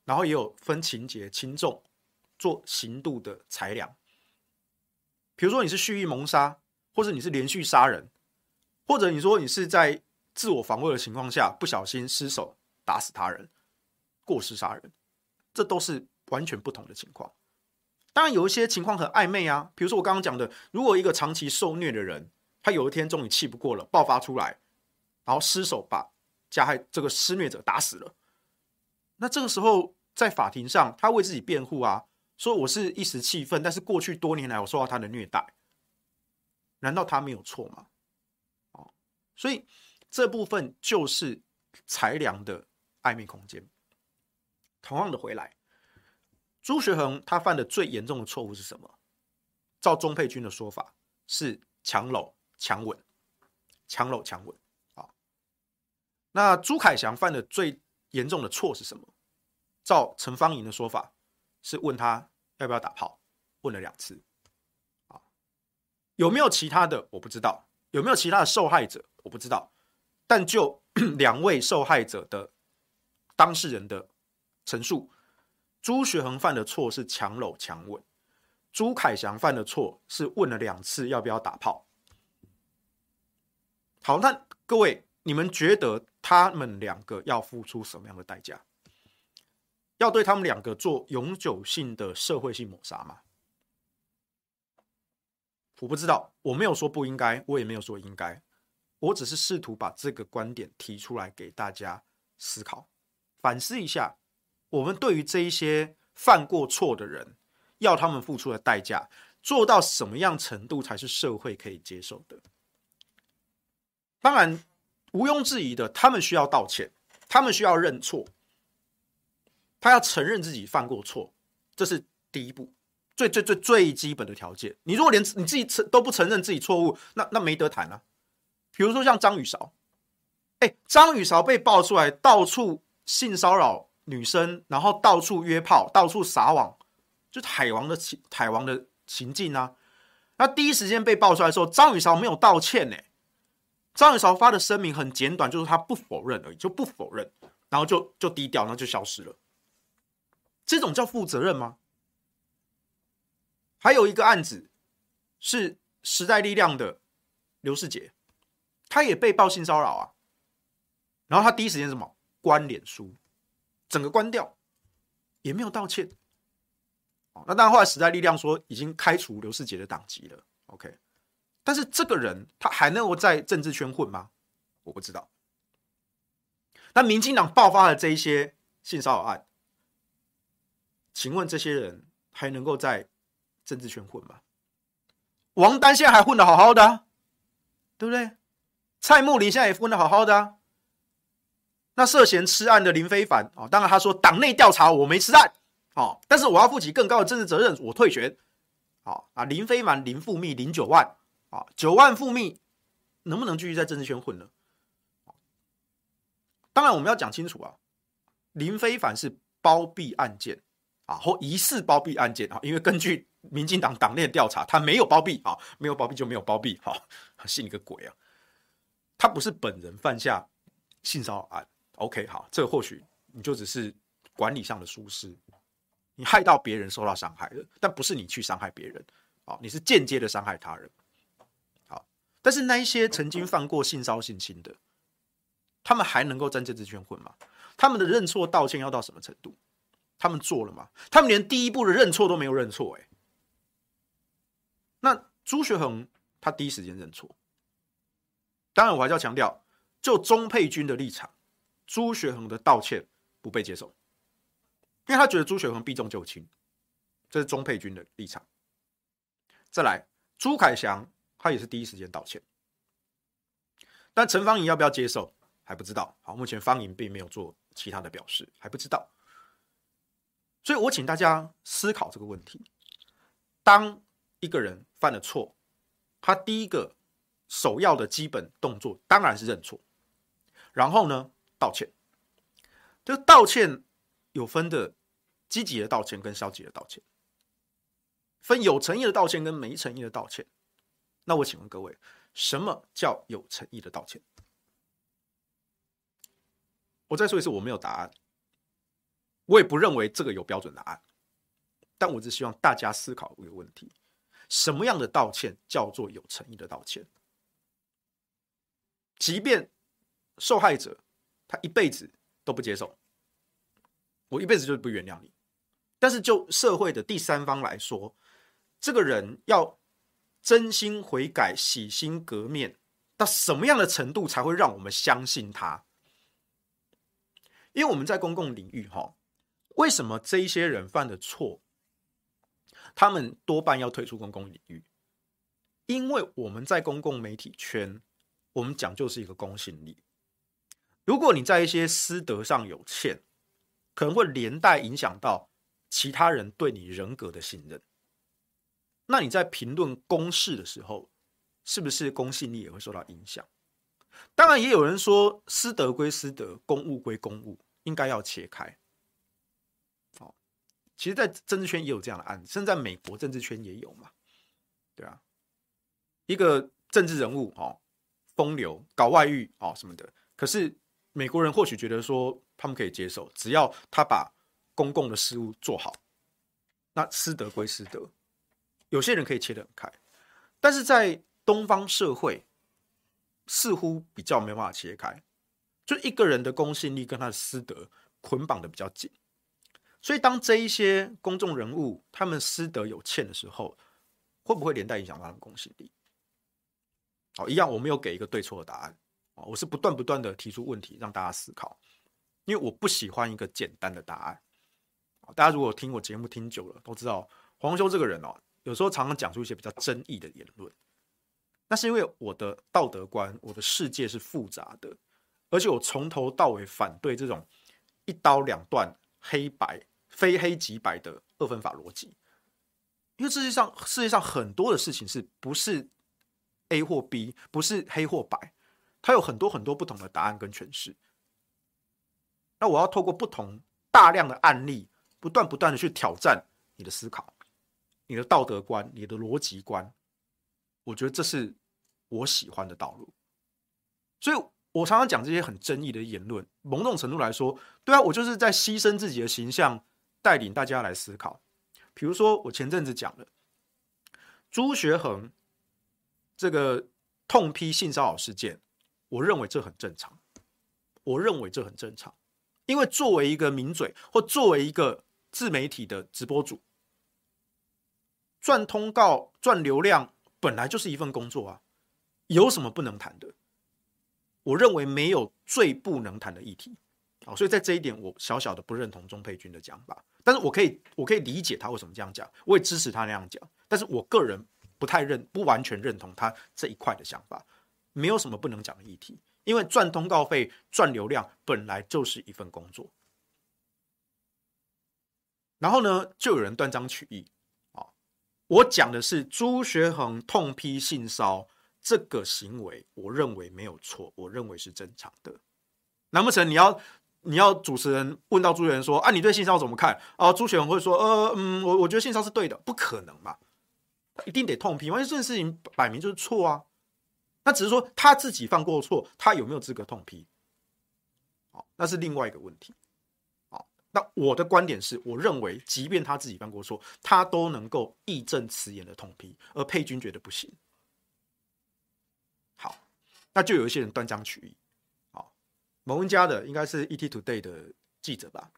然后也有分情节轻重。做刑度的裁量，比如说你是蓄意谋杀，或者你是连续杀人，或者你说你是在自我防卫的情况下不小心失手打死他人，过失杀人，这都是完全不同的情况。当然有一些情况很暧昧啊，比如说我刚刚讲的，如果一个长期受虐的人，他有一天终于气不过了，爆发出来，然后失手把加害这个施虐者打死了，那这个时候在法庭上他为自己辩护啊。说我是一时气愤，但是过去多年来我受到他的虐待，难道他没有错吗？哦，所以这部分就是裁量的暧昧空间。同样的回来，朱学恒他犯的最严重的错误是什么？照钟沛君的说法是强搂强吻，强搂强吻。啊，那朱凯翔犯的最严重的错是什么？照陈芳莹的说法是问他。要不要打炮？问了两次，啊，有没有其他的？我不知道，有没有其他的受害者？我不知道。但就 (clears throat) 两位受害者的当事人的陈述，朱学恒犯的错是强搂强吻，朱凯翔犯的错是问了两次要不要打炮。好，那各位，你们觉得他们两个要付出什么样的代价？要对他们两个做永久性的社会性抹杀吗？我不知道，我没有说不应该，我也没有说应该，我只是试图把这个观点提出来给大家思考、反思一下。我们对于这一些犯过错的人，要他们付出的代价，做到什么样程度才是社会可以接受的？当然，毋庸置疑的，他们需要道歉，他们需要认错。他要承认自己犯过错，这是第一步，最最最最基本的条件。你如果连你自己承都不承认自己错误，那那没得谈啊。比如说像张雨韶，哎，张雨韶被爆出来到处性骚扰女生，然后到处约炮，到处撒网，就是海王的情海王的行径啊。那第一时间被爆出来的时候，张雨韶没有道歉呢。张雨韶发的声明很简短，就是他不否认而已，就不否认，然后就就低调，然后就消失了。这种叫负责任吗？还有一个案子是时代力量的刘世杰，他也被爆性骚扰啊。然后他第一时间什么关脸书，整个关掉，也没有道歉。那当然，后来时代力量说已经开除刘世杰的党籍了。OK，但是这个人他还能够在政治圈混吗？我不知道。那民进党爆发了这一些性骚扰案，请问这些人还能够在政治圈混吗？王丹现在还混得好好的啊，对不对？蔡穆林现在也混得好好的啊。那涉嫌吃案的林非凡啊，当然他说党内调查我没吃案。好，但是我要负起更高的政治责任，我退选。好啊，林非凡林复密零九万啊，九万复密，能不能继续在政治圈混呢？当然我们要讲清楚啊，林非凡是包庇案件啊，或疑似包庇案件啊，因为根据民进党党内调查，他没有包庇啊，没有包庇就没有包庇，好，信你个鬼啊！他不是本人犯下性骚扰案，OK，好，这或许你就只是管理上的疏失。你害到别人受到伤害了，但不是你去伤害别人，好，你是间接的伤害他人，好，但是那一些曾经犯过性骚性侵的，他们还能够在政治圈混吗？他们的认错道歉要到什么程度？他们做了吗？他们连第一步的认错都没有认错，哎，那朱学恒他第一时间认错，当然我还是要强调，就钟佩君的立场，朱学恒的道歉不被接受。因为他觉得朱学恒避重就轻，这是钟佩君的立场。再来，朱凯翔他也是第一时间道歉，但陈芳莹要不要接受还不知道。好，目前芳莹并没有做其他的表示，还不知道。所以我请大家思考这个问题：当一个人犯了错，他第一个首要的基本动作当然是认错，然后呢，道歉。就道歉有分的。积极的道歉跟消极的道歉，分有诚意的道歉跟没诚意的道歉。那我请问各位，什么叫有诚意的道歉？我再说一次，我没有答案，我也不认为这个有标准答案，但我只希望大家思考一个问题：什么样的道歉叫做有诚意的道歉？即便受害者他一辈子都不接受，我一辈子就不原谅你。但是就社会的第三方来说，这个人要真心悔改、洗心革面，到什么样的程度才会让我们相信他？因为我们在公共领域，哈，为什么这一些人犯的错，他们多半要退出公共领域？因为我们在公共媒体圈，我们讲究是一个公信力。如果你在一些私德上有欠，可能会连带影响到。其他人对你人格的信任，那你在评论公事的时候，是不是公信力也会受到影响？当然，也有人说私德归私德，公务归公务，应该要切开。其实，在政治圈也有这样的案子，甚至在美国政治圈也有嘛，对啊，一个政治人物哦，风流搞外遇哦什么的，可是美国人或许觉得说他们可以接受，只要他把。公共的事务做好，那私德归私德，有些人可以切得很开，但是在东方社会似乎比较没办法切开，就一个人的公信力跟他的私德捆绑的比较紧，所以当这一些公众人物他们私德有欠的时候，会不会连带影响到他们公信力？好，一样，我没有给一个对错的答案啊，我是不断不断的提出问题让大家思考，因为我不喜欢一个简单的答案。大家如果听我节目听久了，都知道黄修这个人哦，有时候常常讲出一些比较争议的言论。那是因为我的道德观，我的世界是复杂的，而且我从头到尾反对这种一刀两断、黑白非黑即白的二分法逻辑。因为世界上世界上很多的事情是不是 A 或 B，不是黑或白，它有很多很多不同的答案跟诠释。那我要透过不同。大量的案例，不断不断的去挑战你的思考、你的道德观、你的逻辑观。我觉得这是我喜欢的道路。所以我常常讲这些很争议的言论，某种程度来说，对啊，我就是在牺牲自己的形象，带领大家来思考。比如说，我前阵子讲了朱学恒这个痛批性骚扰事件，我认为这很正常。我认为这很正常，因为作为一个名嘴或作为一个自媒体的直播主，赚通告、赚流量本来就是一份工作啊，有什么不能谈的？我认为没有最不能谈的议题。好，所以在这一点，我小小的不认同钟佩君的讲法，但是我可以，我可以理解他为什么这样讲，我也支持他那样讲，但是我个人不太认，不完全认同他这一块的想法。没有什么不能讲的议题，因为赚通告费、赚流量本来就是一份工作。然后呢，就有人断章取义啊，我讲的是朱学恒痛批性骚这个行为，我认为没有错，我认为是正常的。难不成你要？你要主持人问到朱学恒说啊，你对性骚扰怎么看？啊，朱学恒会说，呃，嗯，我我觉得性骚扰是对的，不可能嘛，他一定得痛批，因为这件事情摆明就是错啊。那只是说他自己犯过错，他有没有资格痛批？好，那是另外一个问题。好，那我的观点是，我认为，即便他自己犯过错，他都能够义正辞严的痛批，而佩君觉得不行。好，那就有一些人断章取义。某文家的应该是 ET Today 的记者吧，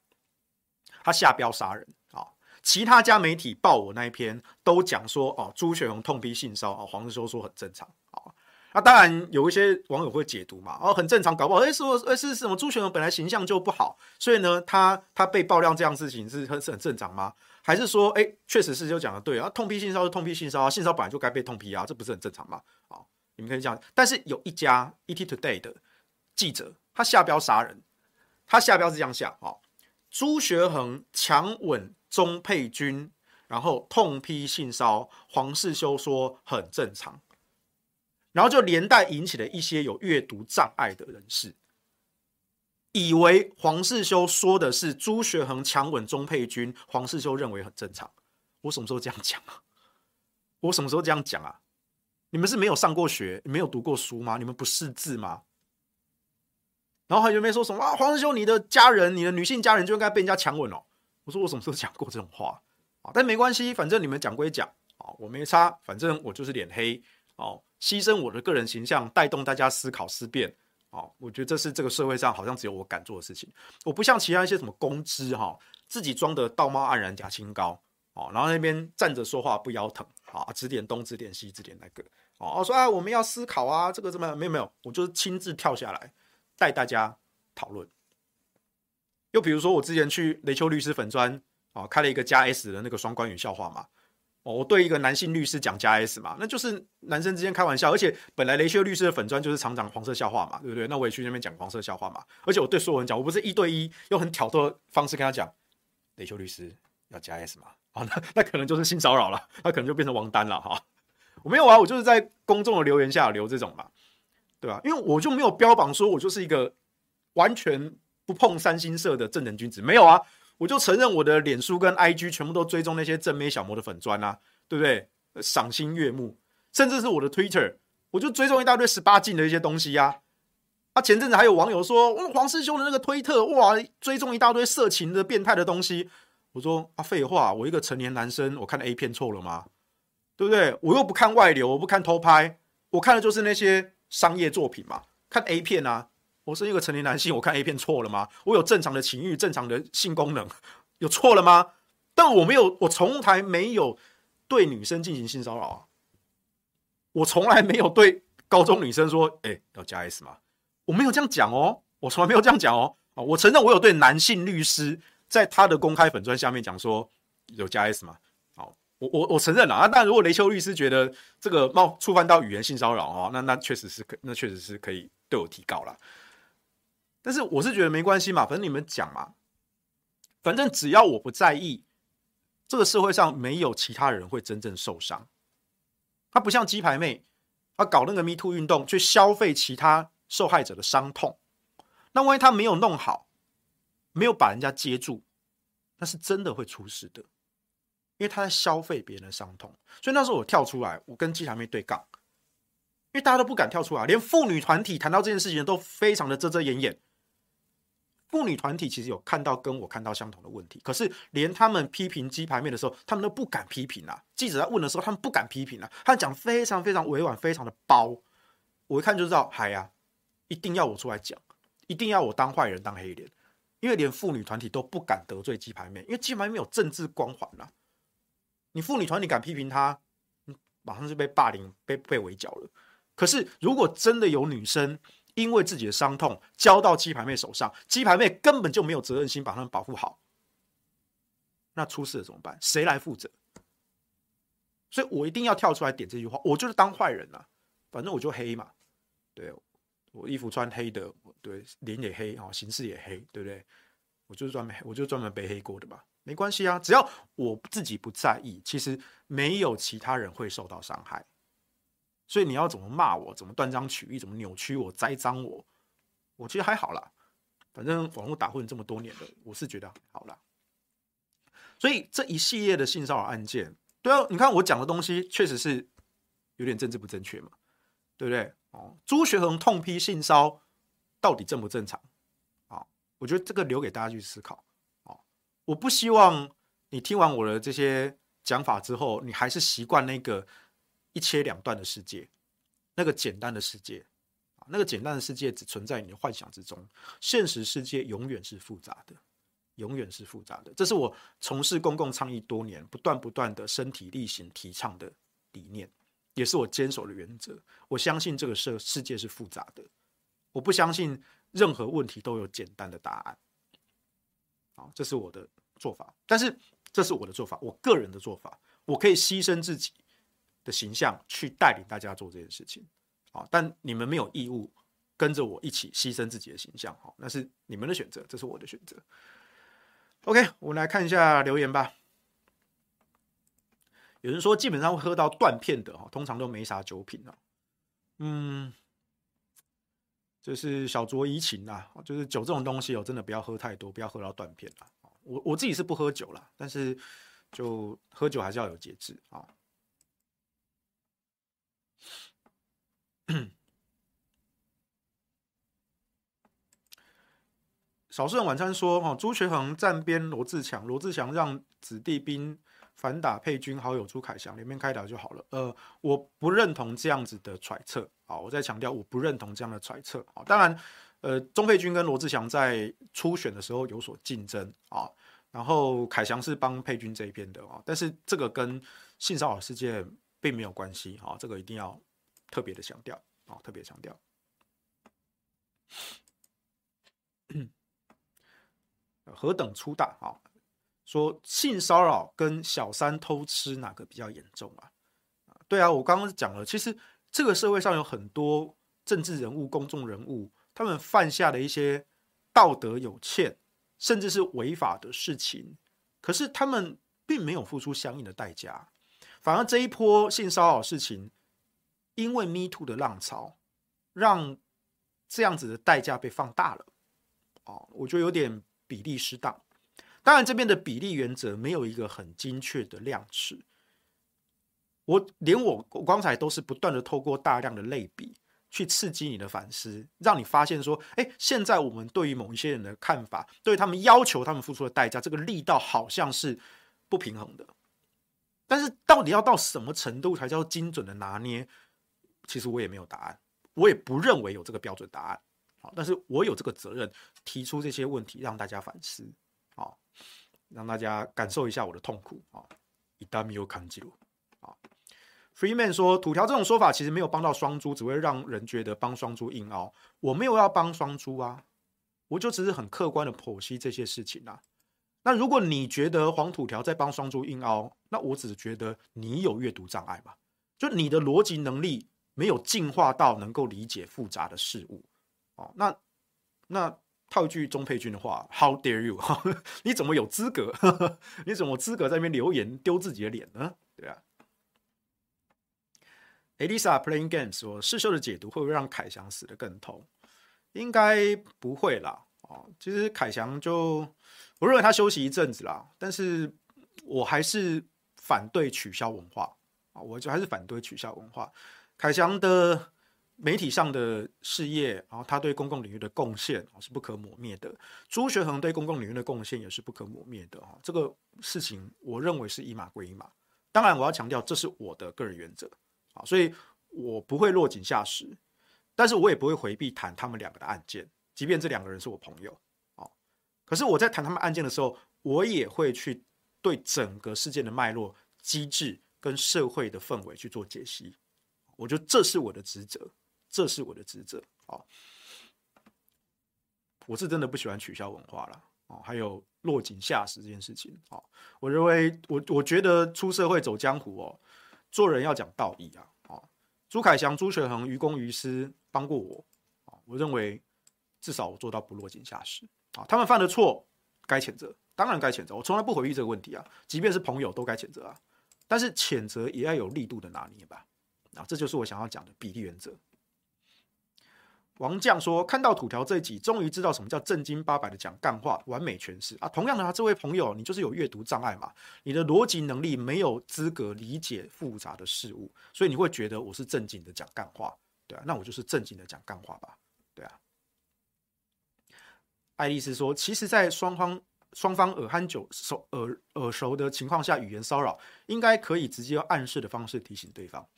他下标杀人啊！其他家媒体报我那一篇都讲说哦，朱学恒痛批性骚扰，黄世修说很正常啊。那当然有一些网友会解读嘛，哦，很正常，搞不好哎，说哎是什么？朱学恒本来形象就不好，所以呢，他他被爆料这样事情是很是很正常吗？还是说哎，确实是就讲的对啊，痛批性骚扰是痛批性骚扰，性骚本来就该被痛批啊，这不是很正常吗？啊，你们可以这样，但是有一家 ET Today 的记者。他下标杀人，他下标是这样下啊，朱学恒强吻钟佩君，然后痛批性骚，黄世修说很正常，然后就连带引起了一些有阅读障碍的人士，以为黄世修说的是朱学恒强吻钟佩君，黄世修认为很正常。我什么时候这样讲啊？我什么时候这样讲啊？你们是没有上过学，没有读过书吗？你们不识字吗？然后还有没有说什么啊？黄世修，你的家人，你的女性家人就应该被人家强吻哦。我说我什么时候讲过这种话啊？但没关系，反正你们讲归讲啊，我没差，反正我就是脸黑哦，牺牲我的个人形象，带动大家思考思辨哦。我觉得这是这个社会上好像只有我敢做的事情。我不像其他一些什么公知哈，自己装的道貌岸然假清高哦，然后那边站着说话不腰疼啊，指点东指点西指点那个哦，说啊我们要思考啊，这个怎么？没有没有，我就是亲自跳下来。带大家讨论，又比如说我之前去雷丘律师粉专啊，开了一个加 S 的那个双关语笑话嘛，哦，我对一个男性律师讲加 S 嘛，那就是男生之间开玩笑，而且本来雷丘律师的粉专就是常讲黄色笑话嘛，对不对？那我也去那边讲黄色笑话嘛，而且我对所有人讲，我不是一对一用很挑逗的方式跟他讲，雷丘律师要加 S 嘛，好，(laughs) 那那可能就是性骚扰了，那可能就变成王丹了哈，我没有啊，我就是在公众的留言下留这种嘛。对吧？因为我就没有标榜说我就是一个完全不碰三星色的正人君子，没有啊！我就承认我的脸书跟 IG 全部都追踪那些正妹小模的粉砖啊，对不对？赏心悦目，甚至是我的 Twitter，我就追踪一大堆十八禁的一些东西呀。啊，前阵子还有网友说，哇，黄师兄的那个推特，哇，追踪一大堆色情的变态的东西。我说啊，废话，我一个成年男生，我看 A 片错了吗？对不对？我又不看外流，我不看偷拍，我看的就是那些。商业作品嘛，看 A 片啊！我是一个成年男性，我看 A 片错了吗？我有正常的情欲、正常的性功能，有错了吗？但我没有，我从来没有对女生进行性骚扰啊！我从来没有对高中女生说：“哎、要加 S 吗？”我没有这样讲哦，我从来没有这样讲哦。啊，我承认我有对男性律师在他的公开粉专下面讲说：“有加 S 吗？”我我我承认了啊，但如果雷丘律师觉得这个冒触犯到语言性骚扰哦，那那确实是可，那确实是可以对我提告了。但是我是觉得没关系嘛，反正你们讲嘛，反正只要我不在意，这个社会上没有其他人会真正受伤。他不像鸡排妹，他搞那个 Me Too 运动去消费其他受害者的伤痛，那万一他没有弄好，没有把人家接住，那是真的会出事的，因为他在消费别人的伤痛。所以那时候我跳出来，我跟鸡排妹对杠，因为大家都不敢跳出来，连妇女团体谈到这件事情都非常的遮遮掩掩。妇女团体其实有看到跟我看到相同的问题，可是连他们批评鸡排妹的时候，他们都不敢批评啊。记者在问的时候，他们不敢批评啊。他讲非常非常委婉，非常的包。我一看就知道，嗨呀，一定要我出来讲，一定要我当坏人当黑脸，因为连妇女团体都不敢得罪鸡排妹，因为鸡排妹有政治光环啊。你妇女团体敢批评他，马上就被霸凌、被被围剿了。可是如果真的有女生，因为自己的伤痛交到鸡排妹手上，鸡排妹根本就没有责任心把他们保护好。那出事了怎么办？谁来负责？所以我一定要跳出来点这句话。我就是当坏人啊，反正我就黑嘛。对，我衣服穿黑的，对，脸也黑啊，形式也黑，对不对？我就是专门，我就专门背黑锅的嘛。没关系啊，只要我自己不在意，其实没有其他人会受到伤害。所以你要怎么骂我，怎么断章取义，怎么扭曲我、栽赃我，我其实还好啦。反正网络打混这么多年了，我是觉得好啦。所以这一系列的性骚扰案件，对啊，你看我讲的东西确实是有点政治不正确嘛，对不对？哦，朱学恒痛批性骚到底正不正常？啊，我觉得这个留给大家去思考。我不希望你听完我的这些讲法之后，你还是习惯那个。一切两断的世界，那个简单的世界啊，那个简单的世界只存在你的幻想之中，现实世界永远是复杂的，永远是复杂的。这是我从事公共倡议多年，不断不断的身体力行提倡的理念，也是我坚守的原则。我相信这个世世界是复杂的，我不相信任何问题都有简单的答案。啊，这是我的做法，但是这是我的做法，我个人的做法，我可以牺牲自己的形象去带领大家做这件事情，好，但你们没有义务跟着我一起牺牲自己的形象，好，那是你们的选择，这是我的选择。OK，我们来看一下留言吧。有人说，基本上会喝到断片的哈，通常都没啥酒品啊。嗯，就是小酌怡情啊，就是酒这种东西哦，真的不要喝太多，不要喝到断片了。我我自己是不喝酒了，但是就喝酒还是要有节制啊。(coughs) 少数人晚餐说：“哈，朱学恒站边罗志强，罗志强让子弟兵反打佩君好友朱凯翔，连边开打就好了。”呃，我不认同这样子的揣测。好，我再强调，我不认同这样的揣测。啊，当然，呃，钟佩君跟罗志祥在初选的时候有所竞争啊，然后凯翔是帮佩君这一边的啊，但是这个跟性骚扰事件并没有关系。啊，这个一定要。特别的强调啊，特别强调。(clears throat) 何等粗大啊！说性骚扰跟小三偷吃哪个比较严重啊？对啊，我刚刚讲了，其实这个社会上有很多政治人物、公众人物，他们犯下的一些道德有欠，甚至是违法的事情，可是他们并没有付出相应的代价，反而这一波性骚扰事情。因为 Me Too 的浪潮，让这样子的代价被放大了，哦，我觉得有点比例失当。当然，这边的比例原则没有一个很精确的量尺。我连我我刚才都是不断的透过大量的类比去刺激你的反思，让你发现说，哎，现在我们对于某一些人的看法，对他们要求他们付出的代价，这个力道好像是不平衡的。但是，到底要到什么程度才叫精准的拿捏？其实我也没有答案，我也不认为有这个标准答案，好，但是我有这个责任提出这些问题，让大家反思，让大家感受一下我的痛苦，啊，一旦没有看记录，啊，Freeman 说土条这种说法其实没有帮到双猪，只会让人觉得帮双猪硬凹，我没有要帮双猪啊，我就只是很客观的剖析这些事情啊，那如果你觉得黄土条在帮双猪硬凹，那我只是觉得你有阅读障碍吧，就你的逻辑能力。没有进化到能够理解复杂的事物，哦，那那套一句钟佩君的话，How dare you？(laughs) 你怎么有资格？(laughs) 你怎么有资格在那边留言丢自己的脸呢？对啊。Elisa playing games 说，世秀的解读会不会让凯翔死得更痛？应该不会啦。哦。其实凯翔就我认为他休息一阵子啦，但是我还是反对取消文化啊，我就还是反对取消文化。凯翔的媒体上的事业，然后他对公共领域的贡献是不可磨灭的。朱学恒对公共领域的贡献也是不可磨灭的哈。这个事情我认为是一码归一码。当然，我要强调这是我的个人原则啊，所以我不会落井下石，但是我也不会回避谈他们两个的案件，即便这两个人是我朋友啊。可是我在谈他们案件的时候，我也会去对整个事件的脉络、机制跟社会的氛围去做解析。我觉得这是我的职责。这是我的职责啊！我是真的不喜欢取消文化了哦，还有落井下石这件事情啊！我认为我我觉得出社会走江湖哦，做人要讲道义啊！啊，朱凯翔、朱学恒于公于私帮过我啊，我认为至少我做到不落井下石啊！他们犯的错该谴责，当然该谴责，我从来不回避这个问题啊！即便是朋友都该谴责啊！但是谴责也要有力度的拿捏吧！啊，这就是我想要讲的比例原则。王将说：“看到土条这一集，终于知道什么叫正经八百的讲干话，完美诠释啊！同样的啊，这位朋友，你就是有阅读障碍嘛？你的逻辑能力没有资格理解复杂的事物，所以你会觉得我是正经的讲干话，对啊？那我就是正经的讲干话吧，对啊？”爱丽丝说：“其实，在双方双方耳酣酒熟耳耳熟的情况下，语言骚扰应该可以直接用暗示的方式提醒对方，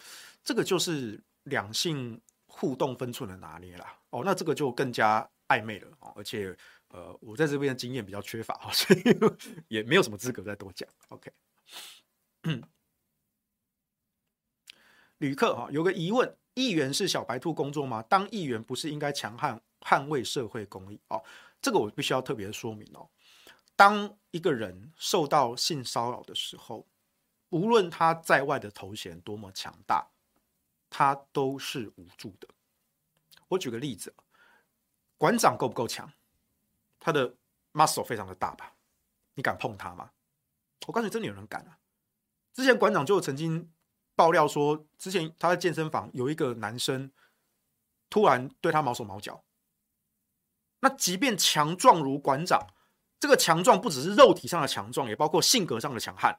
这个就是两性。”互动分寸的拿捏啦，哦，那这个就更加暧昧了哦，而且呃，我在这边的经验比较缺乏，所以 (laughs) 也没有什么资格再多讲。OK，旅客哈有个疑问：议员是小白兔工作吗？当议员不是应该强悍捍卫社会公义？哦，这个我必须要特别说明哦。当一个人受到性骚扰的时候，无论他在外的头衔多么强大。他都是无助的。我举个例子，馆长够不够强？他的 muscle 非常的大吧？你敢碰他吗？我告诉你，真的有人敢啊！之前馆长就曾经爆料说，之前他在健身房有一个男生突然对他毛手毛脚。那即便强壮如馆长，这个强壮不只是肉体上的强壮，也包括性格上的强悍。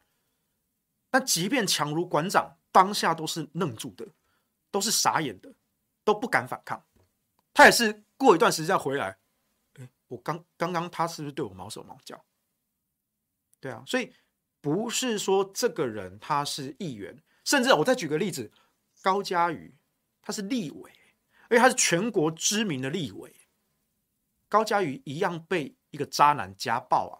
那即便强如馆长，当下都是愣住的。都是傻眼的，都不敢反抗。他也是过一段时间回来，诶，我刚刚刚他是不是对我毛手毛脚？对啊，所以不是说这个人他是议员，甚至我再举个例子，高嘉瑜他是立委，而且他是全国知名的立委，高嘉瑜一样被一个渣男家暴啊。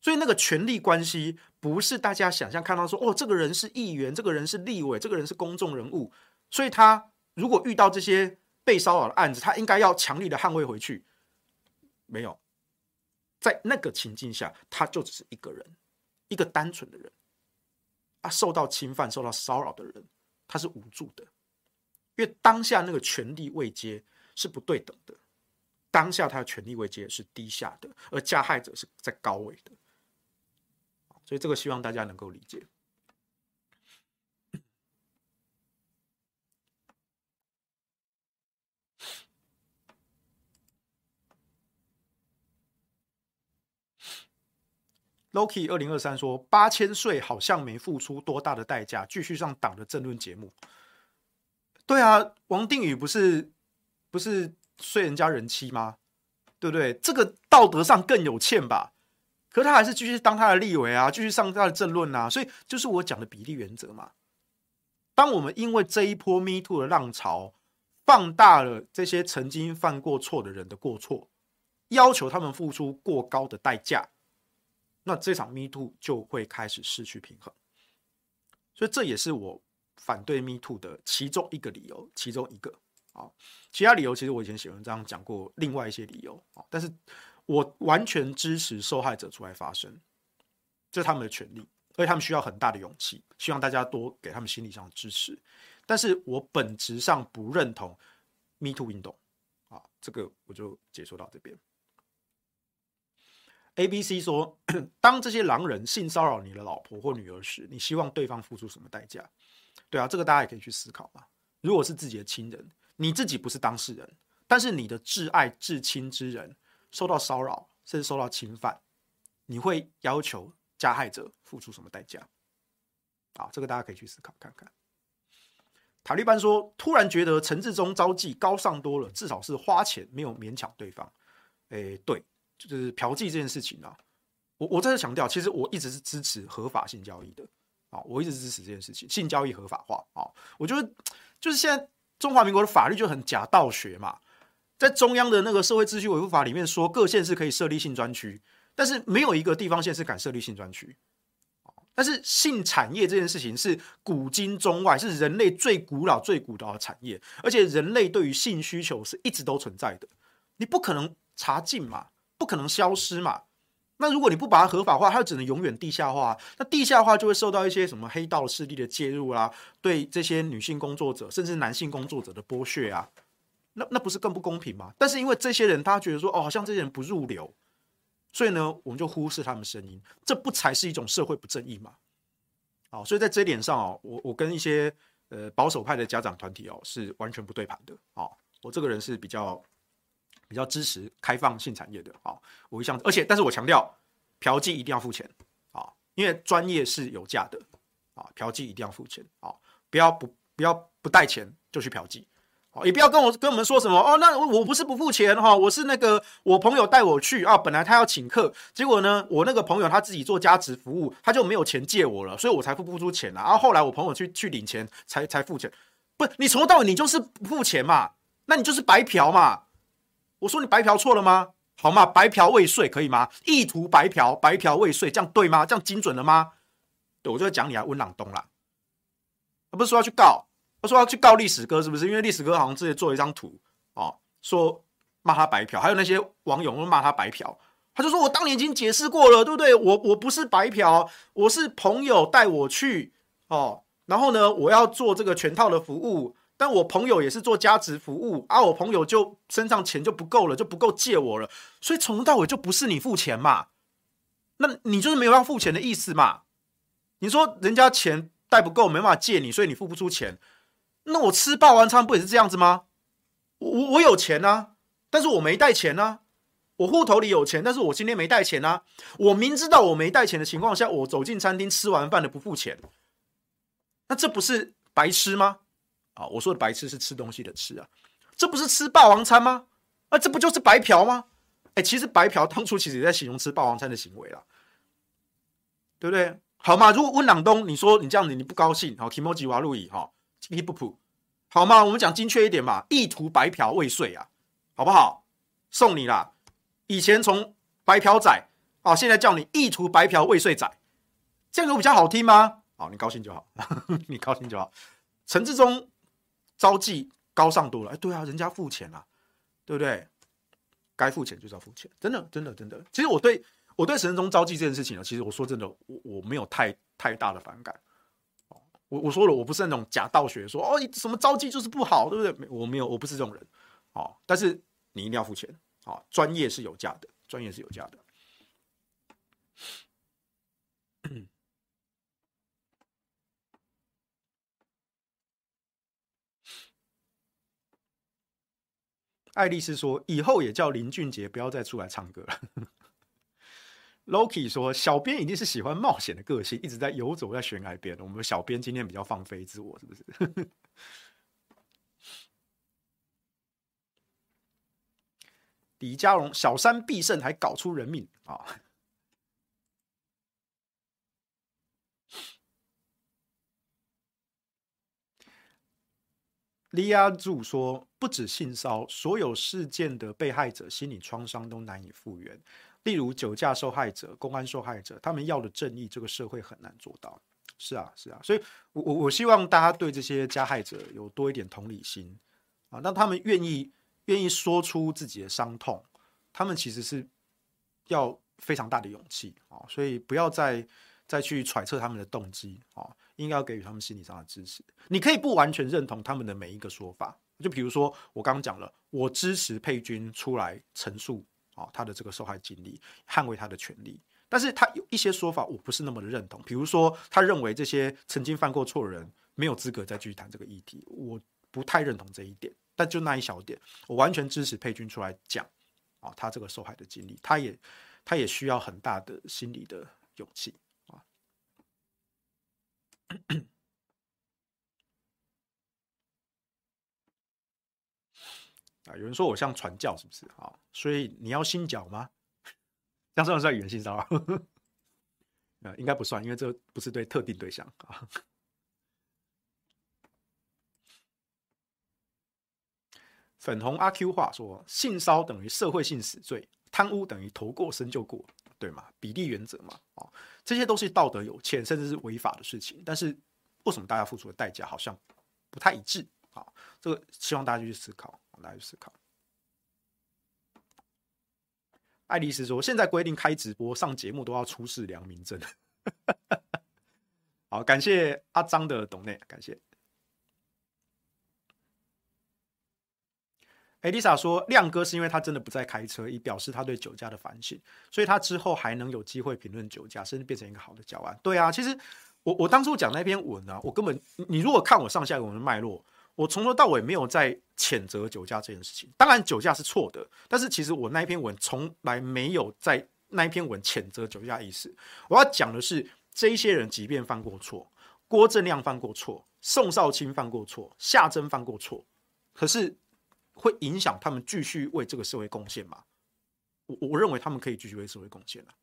所以那个权力关系不是大家想象看到说哦，这个人是议员，这个人是立委，这个人是公众人物，所以他如果遇到这些被骚扰的案子，他应该要强力的捍卫回去。没有，在那个情境下，他就只是一个人，一个单纯的人啊，受到侵犯、受到骚扰的人，他是无助的，因为当下那个权力位阶是不对等的，当下他的权力位阶是低下的，而加害者是在高位的。所以这个希望大家能够理解。Loki 二零二三说，八千岁好像没付出多大的代价，继续上党的政论节目。对啊，王定宇不是不是睡人家人妻吗？对不对？这个道德上更有欠吧？可他还是继续当他的立委啊，继续上他的政论啊，所以就是我讲的比例原则嘛。当我们因为这一波 Me Too 的浪潮，放大了这些曾经犯过错的人的过错，要求他们付出过高的代价，那这场 Me Too 就会开始失去平衡。所以这也是我反对 Me Too 的其中一个理由，其中一个啊，其他理由其实我以前写文章讲过，另外一些理由啊，但是。我完全支持受害者出来发声，这是他们的权利，所以他们需要很大的勇气。希望大家多给他们心理上的支持。但是我本质上不认同 Me Too 运动啊，这个我就解说到这边。A B C 说，(coughs) 当这些狼人性骚扰你的老婆或女儿时，你希望对方付出什么代价？对啊，这个大家也可以去思考嘛。如果是自己的亲人，你自己不是当事人，但是你的挚爱至亲之人受到骚扰，甚至受到侵犯，你会要求加害者付出什么代价？啊，这个大家可以去思考看看。塔利班说，突然觉得陈志忠招妓高尚多了，至少是花钱，没有勉强对方。诶，对，就是嫖妓这件事情啊，我我在这强调，其实我一直是支持合法性交易的啊，我一直支持这件事情，性交易合法化啊，我觉得就是现在中华民国的法律就很假道学嘛，在中央的那个社会秩序维护法里面说，各县市可以设立性专区，但是没有一个地方县市敢设立性专区。但是性产业这件事情是古今中外，是人类最古老、最古老的产业，而且人类对于性需求是一直都存在的，你不可能查禁嘛，不可能消失嘛。那如果你不把它合法化，它只能永远地下化。那地下化就会受到一些什么黑道势力的介入啦，对这些女性工作者甚至男性工作者的剥削啊，那那不是更不公平吗？但是因为这些人他觉得说，哦，好像这些人不入流。所以呢，我们就忽视他们声音，这不才是一种社会不正义吗？好，所以在这一点上哦，我我跟一些呃保守派的家长团体哦是完全不对盘的。好，我这个人是比较比较支持开放性产业的。好，我一向而且但是我强调，嫖妓一定要付钱啊，因为专业是有价的啊，嫖妓一定要付钱啊，不要不不要不带钱就去嫖妓。也不要跟我跟我们说什么哦，那我我不是不付钱哈，我是那个我朋友带我去啊，本来他要请客，结果呢，我那个朋友他自己做加值服务，他就没有钱借我了，所以我才付不出钱啊。然后后来我朋友去去领钱才才付钱，不，你从头到尾你就是不付钱嘛，那你就是白嫖嘛。我说你白嫖错了吗？好嘛？白嫖未遂可以吗？意图白嫖，白嫖未遂，这样对吗？这样精准了吗？对，我就讲你啊，温朗东啦，他不是说要去告。他说要去告历史哥，是不是？因为历史哥好像之前做了一张图，哦，说骂他白嫖，还有那些网友都骂他白嫖。他就说：“我当年已经解释过了，对不对？我我不是白嫖，我是朋友带我去，哦，然后呢，我要做这个全套的服务，但我朋友也是做加值服务，啊，我朋友就身上钱就不够了，就不够借我了，所以从头到尾就不是你付钱嘛，那你就是没有要付钱的意思嘛？你说人家钱带不够，没办法借你，所以你付不出钱。”那我吃霸王餐不也是这样子吗？我我有钱啊，但是我没带钱啊。我户头里有钱，但是我今天没带钱啊。我明知道我没带钱的情况下，我走进餐厅吃完饭的不付钱，那这不是白吃吗？啊，我说的白吃是吃东西的吃啊，这不是吃霸王餐吗？啊，这不就是白嫖吗？哎，其实白嫖当初其实也在形容吃霸王餐的行为啦，对不对？好嘛，如果温朗东你说你这样子你不高兴，好，kimoji 瓦路易哈。一不普，好吗？我们讲精确一点嘛，意图白嫖未遂啊，好不好？送你啦。以前从白嫖仔啊，现在叫你意图白嫖未遂仔，这样有比较好听吗？好，你高兴就好，(laughs) 你高兴就好。陈志忠招妓高尚多了，哎，对啊，人家付钱啊，对不对？该付钱就是要付钱，真的，真的，真的。其实我对我对陈志忠招妓这件事情呢，其实我说真的，我我没有太太大的反感。我我说了，我不是那种假道学，说哦，你什么招妓就是不好，对不对？我没有，我不是这种人，哦。但是你一定要付钱，哦，专业是有价的，专业是有价的。(coughs) 爱丽丝说，以后也叫林俊杰不要再出来唱歌了。Loki 说：“小编一定是喜欢冒险的个性，一直在游走在悬崖边。我们小编今天比较放飞自我，是不是？” (laughs) 李佳荣：“小三必胜，还搞出人命啊！(laughs) ”利亚柱说：“不止性骚，所有事件的被害者心理创伤都难以复原。”例如酒驾受害者、公安受害者，他们要的正义，这个社会很难做到。是啊，是啊，所以我我我希望大家对这些加害者有多一点同理心啊，让他们愿意愿意说出自己的伤痛，他们其实是要非常大的勇气啊，所以不要再再去揣测他们的动机啊，应该要给予他们心理上的支持。你可以不完全认同他们的每一个说法，就比如说我刚刚讲了，我支持佩君出来陈述。他的这个受害经历，捍卫他的权利，但是他有一些说法我不是那么的认同，比如说他认为这些曾经犯过错的人没有资格再继续谈这个议题，我不太认同这一点。但就那一小点，我完全支持佩君出来讲啊，他这个受害的经历，他也他也需要很大的心理的勇气啊。有人说我像传教是不是啊？所以你要信教吗？这样算不算语言性骚扰？(laughs) 呃，应该不算，因为这不是对特定对象啊。粉红阿 Q 话说，性骚等于社会性死罪，贪污等于头过身就过，对吗？比例原则嘛，啊，这些都是道德有欠，甚至是违法的事情。但是为什么大家付出的代价好像不太一致？啊，这个希望大家去思考，来思考。爱丽丝说：“现在规定开直播上节目都要出示良民证。(laughs) ”好，感谢阿张的懂内，感谢。艾丽莎说：“亮哥是因为他真的不再开车，以表示他对酒驾的反省，所以他之后还能有机会评论酒驾，甚至变成一个好的教案。”对啊，其实我我当初讲那篇文啊，我根本你如果看我上下文的脉络。我从头到尾没有在谴责酒驾这件事情，当然酒驾是错的，但是其实我那一篇文从来没有在那一篇文谴责酒驾意思。我要讲的是，这些人即便犯过错，郭正亮犯过错，宋少卿犯过错，夏珍犯过错，可是会影响他们继续为这个社会贡献吗？我我认为他们可以继续为社会贡献了，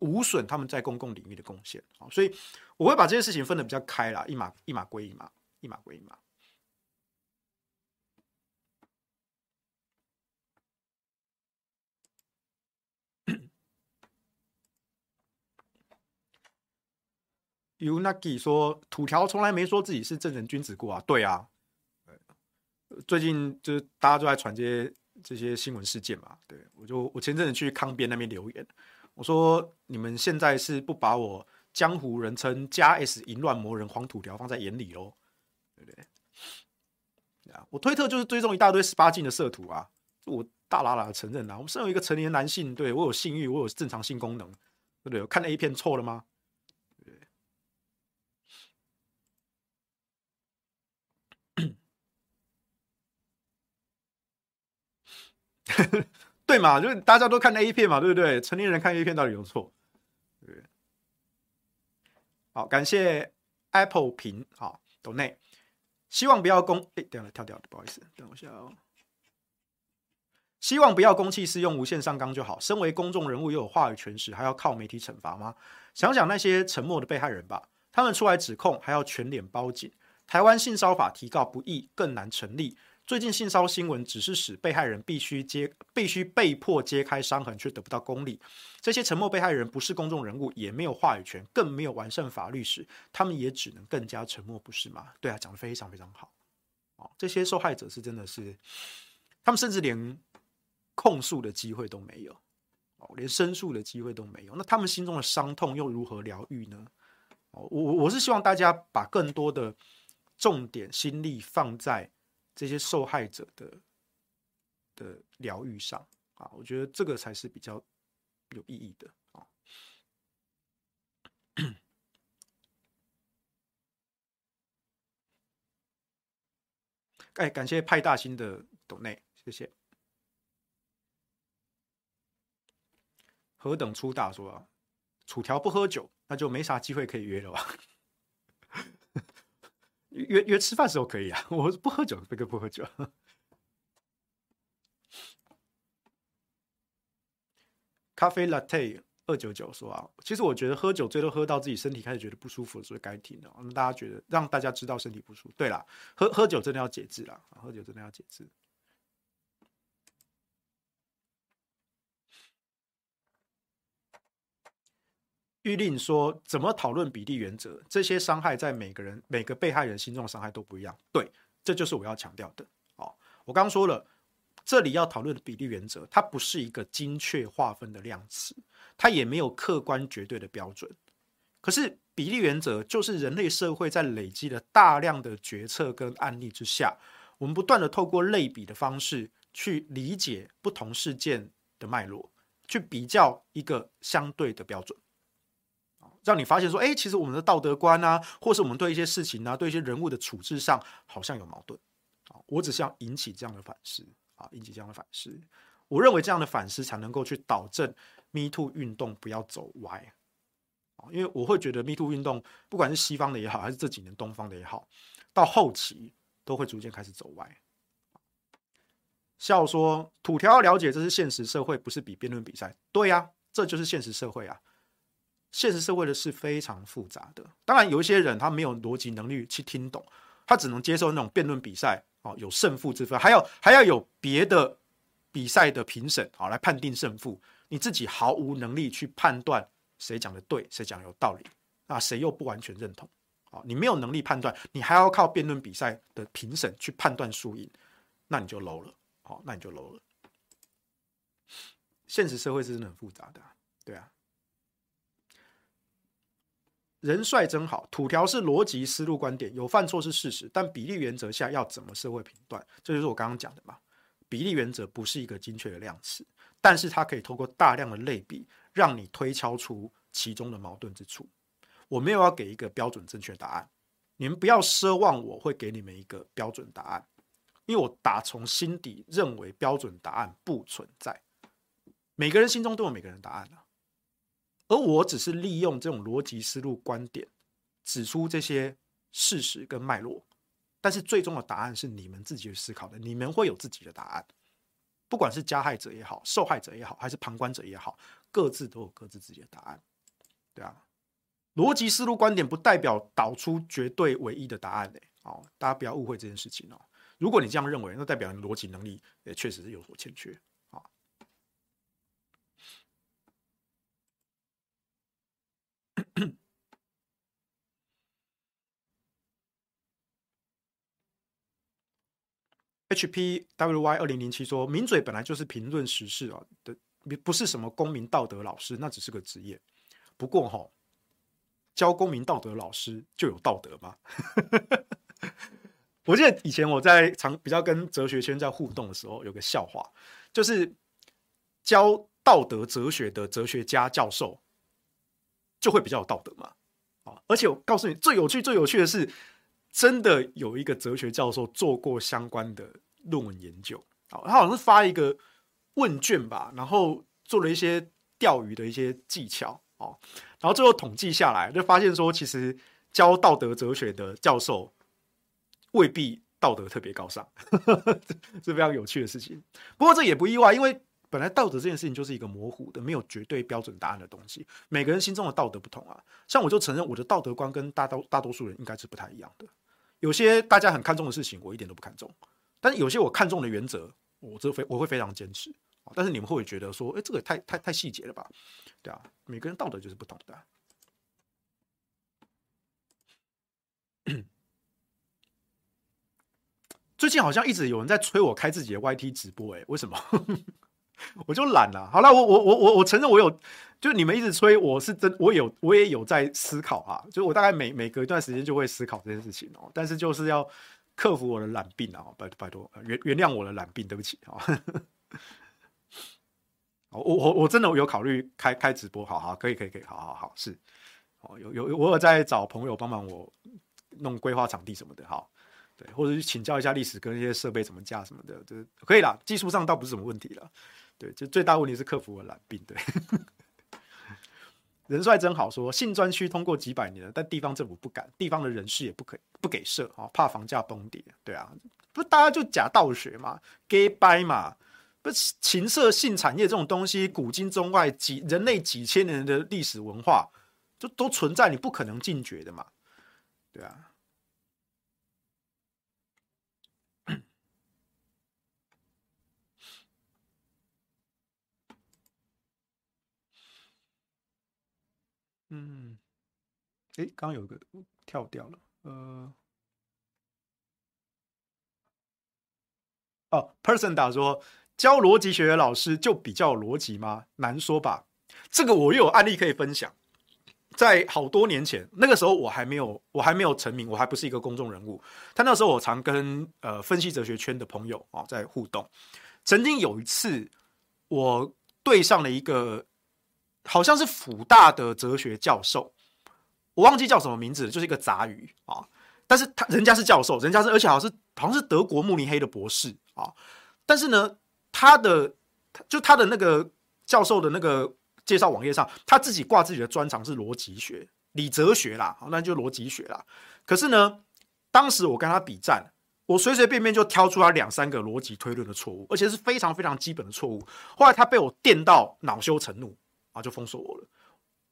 无损他们在公共领域的贡献。啊，所以我会把这些事情分得比较开啦，一码一码归一码，一码归一码。Unagi 说：“土条从来没说自己是正人君子过啊。”对啊，最近就是大家都在传这些这些新闻事件嘛。对，我就我前阵子去康边那边留言，我说：“你们现在是不把我江湖人称加 S 淫乱魔人黄土条放在眼里喽？对不对？啊，我推特就是追踪一大堆十八禁的色图啊，我大喇喇的承认啊，我身为一个成年男性，对我有性欲，我有正常性功能，对不对？我看 A 片错了吗？” (laughs) 对嘛，就是大家都看 A 片嘛，对不对？成年人看 A 片到底有错？好，感谢 Apple 屏，好，抖内，希望不要公，哎，等下跳掉，不好意思，等我一下哦。希望不要公器私用，无限上纲就好。身为公众人物，又有话语权时，还要靠媒体惩罚吗？想想那些沉默的被害人吧，他们出来指控，还要全脸包紧。台湾性骚法提告不易，更难成立。最近性骚新闻只是使被害人必须揭、必须被迫揭开伤痕，却得不到公理。这些沉默被害人不是公众人物，也没有话语权，更没有完善法律时，他们也只能更加沉默，不是吗？对啊，讲得非常非常好。哦，这些受害者是真的是，他们甚至连控诉的机会都没有，哦，连申诉的机会都没有。那他们心中的伤痛又如何疗愈呢？哦，我我是希望大家把更多的重点心力放在。这些受害者的的疗愈上啊，我觉得这个才是比较有意义的啊。哎，感谢派大星的抖内，谢谢。何等粗大说啊，楚条不喝酒，那就没啥机会可以约了吧？约约吃饭时候可以啊，(laughs) 我不喝酒，这个不喝酒。咖啡 latte 二九九说啊，其实我觉得喝酒最多喝到自己身体开始觉得不舒服，所以该停了。那大家觉得让大家知道身体不舒服。对啦，喝喝酒真的要节制啦，喝酒真的要节制。预令说：“怎么讨论比例原则？这些伤害在每个人、每个被害人心中的伤害都不一样。对，这就是我要强调的。哦，我刚刚说了，这里要讨论的比例原则，它不是一个精确划分的量词，它也没有客观绝对的标准。可是，比例原则就是人类社会在累积了大量的决策跟案例之下，我们不断的透过类比的方式去理解不同事件的脉络，去比较一个相对的标准。”让你发现说，哎，其实我们的道德观啊，或是我们对一些事情啊，对一些人物的处置上，好像有矛盾。我只是要引起这样的反思啊，引起这样的反思。我认为这样的反思才能够去导正 Me Too 运动不要走歪啊，因为我会觉得 Me Too 运动不管是西方的也好，还是这几年东方的也好，到后期都会逐渐开始走歪。笑说土条要了解这是现实社会，不是比辩论比赛。对呀，这就是现实社会啊。现实社会的事非常复杂的，当然有一些人他没有逻辑能力去听懂，他只能接受那种辩论比赛哦，有胜负之分，还要还要有别的比赛的评审啊来判定胜负，你自己毫无能力去判断谁讲的对，谁讲有道理那，谁又不完全认同啊，你没有能力判断，你还要靠辩论比赛的评审去判断输赢，那你就 low 了，好，那你就 low 了。现实社会是真的很复杂的，对啊。人帅真好，土条是逻辑思路观点，有犯错是事实，但比例原则下要怎么社会评断？这就是我刚刚讲的嘛。比例原则不是一个精确的量词，但是它可以透过大量的类比，让你推敲出其中的矛盾之处。我没有要给一个标准正确答案，你们不要奢望我会给你们一个标准答案，因为我打从心底认为标准答案不存在，每个人心中都有每个人答案啊。而我只是利用这种逻辑思路观点，指出这些事实跟脉络，但是最终的答案是你们自己去思考的，你们会有自己的答案，不管是加害者也好，受害者也好，还是旁观者也好，各自都有各自自己的答案，对啊，逻辑思路观点不代表导出绝对唯一的答案嘞，哦，大家不要误会这件事情哦，如果你这样认为，那代表你逻辑能力也确实是有所欠缺。(clears throat) HPWY 二零零七说：“名嘴本来就是评论时事啊的，不是什么公民道德老师，那只是个职业。不过哈，教公民道德老师就有道德吗？(laughs) 我记得以前我在常比较跟哲学圈在互动的时候，有个笑话，就是教道德哲学的哲学家教授就会比较有道德嘛。啊，而且我告诉你，最有趣、最有趣的是。”真的有一个哲学教授做过相关的论文研究，他好像是发一个问卷吧，然后做了一些钓鱼的一些技巧，然后最后统计下来就发现说，其实教道德哲学的教授未必道德特别高尚，(laughs) 是非常有趣的事情。不过这也不意外，因为本来道德这件事情就是一个模糊的、没有绝对标准答案的东西，每个人心中的道德不同啊。像我就承认我的道德观跟大多大多数人应该是不太一样的。有些大家很看重的事情，我一点都不看重；但是有些我看重的原则，我这非我会非常坚持。但是你们会不会觉得说，哎，这个太太太细节了吧？对啊，每个人道德就是不同的。最近好像一直有人在催我开自己的 YT 直播，哎，为什么？我就懒了。好了，我我我我我承认我有，就你们一直催，我是真，我有我也有在思考啊。就我大概每每隔一段时间就会思考这件事情哦。但是就是要克服我的懒病啊，拜拜托原原谅我的懒病，对不起啊。(laughs) 我我我真的有考虑开开直播，好好可以可以可以，好好好是哦，有有我有在找朋友帮忙我弄规划场地什么的，好。对，或者去请教一下历史跟一些设备怎么架什么的，这可以啦。技术上倒不是什么问题了。对，就最大问题是克服我懒病。对，(laughs) 人帅真好说，性专区通过几百年了，但地方政府不敢，地方的人士也不可不给设啊，怕房价崩跌。对啊，不大家就假道学嘛，gay 掰嘛，不是情色性产业这种东西，古今中外几人类几千年的历史文化，就都存在，你不可能禁绝的嘛。对啊。嗯，诶，刚刚有个跳掉了，呃，哦，Person 打说教逻辑学的老师就比较逻辑吗？难说吧。这个我又有案例可以分享，在好多年前，那个时候我还没有，我还没有成名，我还不是一个公众人物。他那时候我常跟呃分析哲学圈的朋友啊、哦、在互动。曾经有一次，我对上了一个。好像是辅大的哲学教授，我忘记叫什么名字，就是一个杂鱼啊。但是他人家是教授，人家是而且好像是好像是德国慕尼黑的博士啊。但是呢，他的就他的那个教授的那个介绍网页上，他自己挂自己的专长是逻辑学、理哲学啦，那就逻辑学啦。可是呢，当时我跟他比战，我随随便便就挑出他两三个逻辑推论的错误，而且是非常非常基本的错误。后来他被我电到恼羞成怒啊，就封锁我了。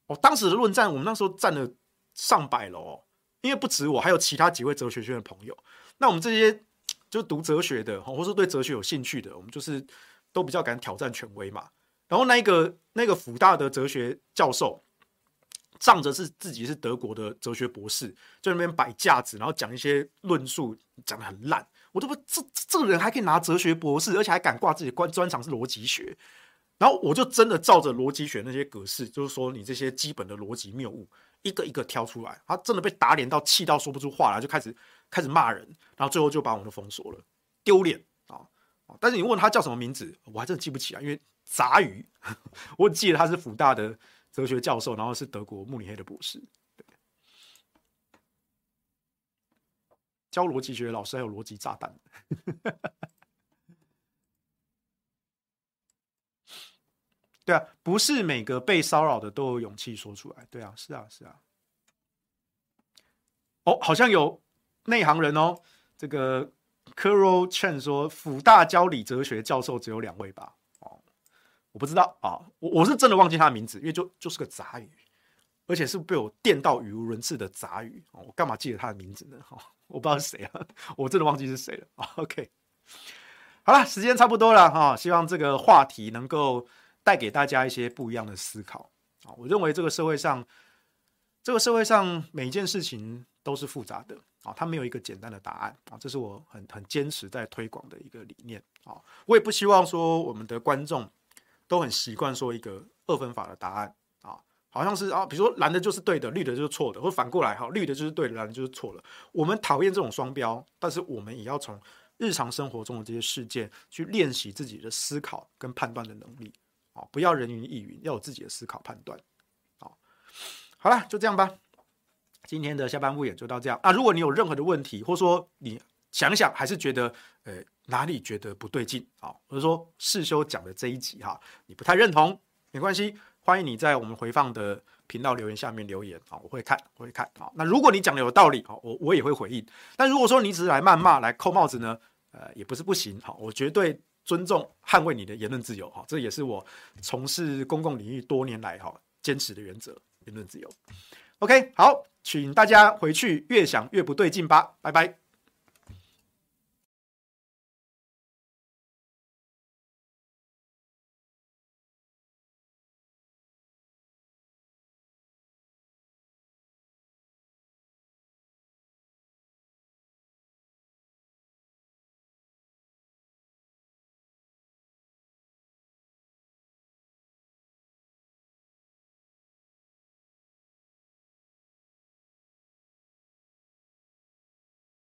哦，当时的论战，我们那时候战了上百楼哦，因为不止我，还有其他几位哲学圈的朋友。那我们这些就读哲学的，或是对哲学有兴趣的，我们就是都比较敢挑战权威嘛。然后那个那个辅大的哲学教授，仗着是自己是德国的哲学博士，在那边摆架子，然后讲一些论述，讲得很烂。我都不这这个人还可以拿哲学博士，而且还敢挂自己专专长是逻辑学。然后我就真的照着逻辑学那些格式，就是说你这些基本的逻辑谬误，一个一个挑出来。他真的被打脸到气到说不出话来，就开始开始骂人，然后最后就把我们都封锁了，丢脸啊！但是你问他叫什么名字，我还真的记不起来，因为杂鱼，(laughs) 我记得他是辅大的哲学教授，然后是德国慕尼黑的博士。教逻辑学的老师还有逻辑炸弹。对啊，不是每个被骚扰的都有勇气说出来。对啊，是啊，是啊。哦，好像有内行人哦。这个 Carol Chen 说，辅大教理哲学教授只有两位吧？哦，我不知道啊，我我是真的忘记他的名字，因为就就是个杂语，而且是被我电到语无伦次的杂鱼。我干嘛记得他的名字呢？哦，我不知道是谁啊，我真的忘记是谁了。OK，好了，时间差不多了哈，希望这个话题能够。带给大家一些不一样的思考啊！我认为这个社会上，这个社会上每一件事情都是复杂的啊，它没有一个简单的答案啊，这是我很很坚持在推广的一个理念啊。我也不希望说我们的观众都很习惯说一个二分法的答案啊，好像是啊，比如说蓝的就是对的，绿的就是错的，或反过来哈，绿的就是对的，蓝的就是错的。我们讨厌这种双标，但是我们也要从日常生活中的这些事件去练习自己的思考跟判断的能力。不要人云亦云，要有自己的思考判断。好，好了，就这样吧。今天的下班不演就到这样啊。如果你有任何的问题，或者说你想想还是觉得呃哪里觉得不对劲啊，或者说世修讲的这一集哈，你不太认同，没关系，欢迎你在我们回放的频道留言下面留言啊，我会看，我会看啊。那如果你讲的有道理，好，我我也会回应。但如果说你只是来谩骂、来扣帽子呢，呃，也不是不行，好，我绝对。尊重、捍卫你的言论自由，哈，这也是我从事公共领域多年来哈坚持的原则。言论自由，OK，好，请大家回去越想越不对劲吧，拜拜。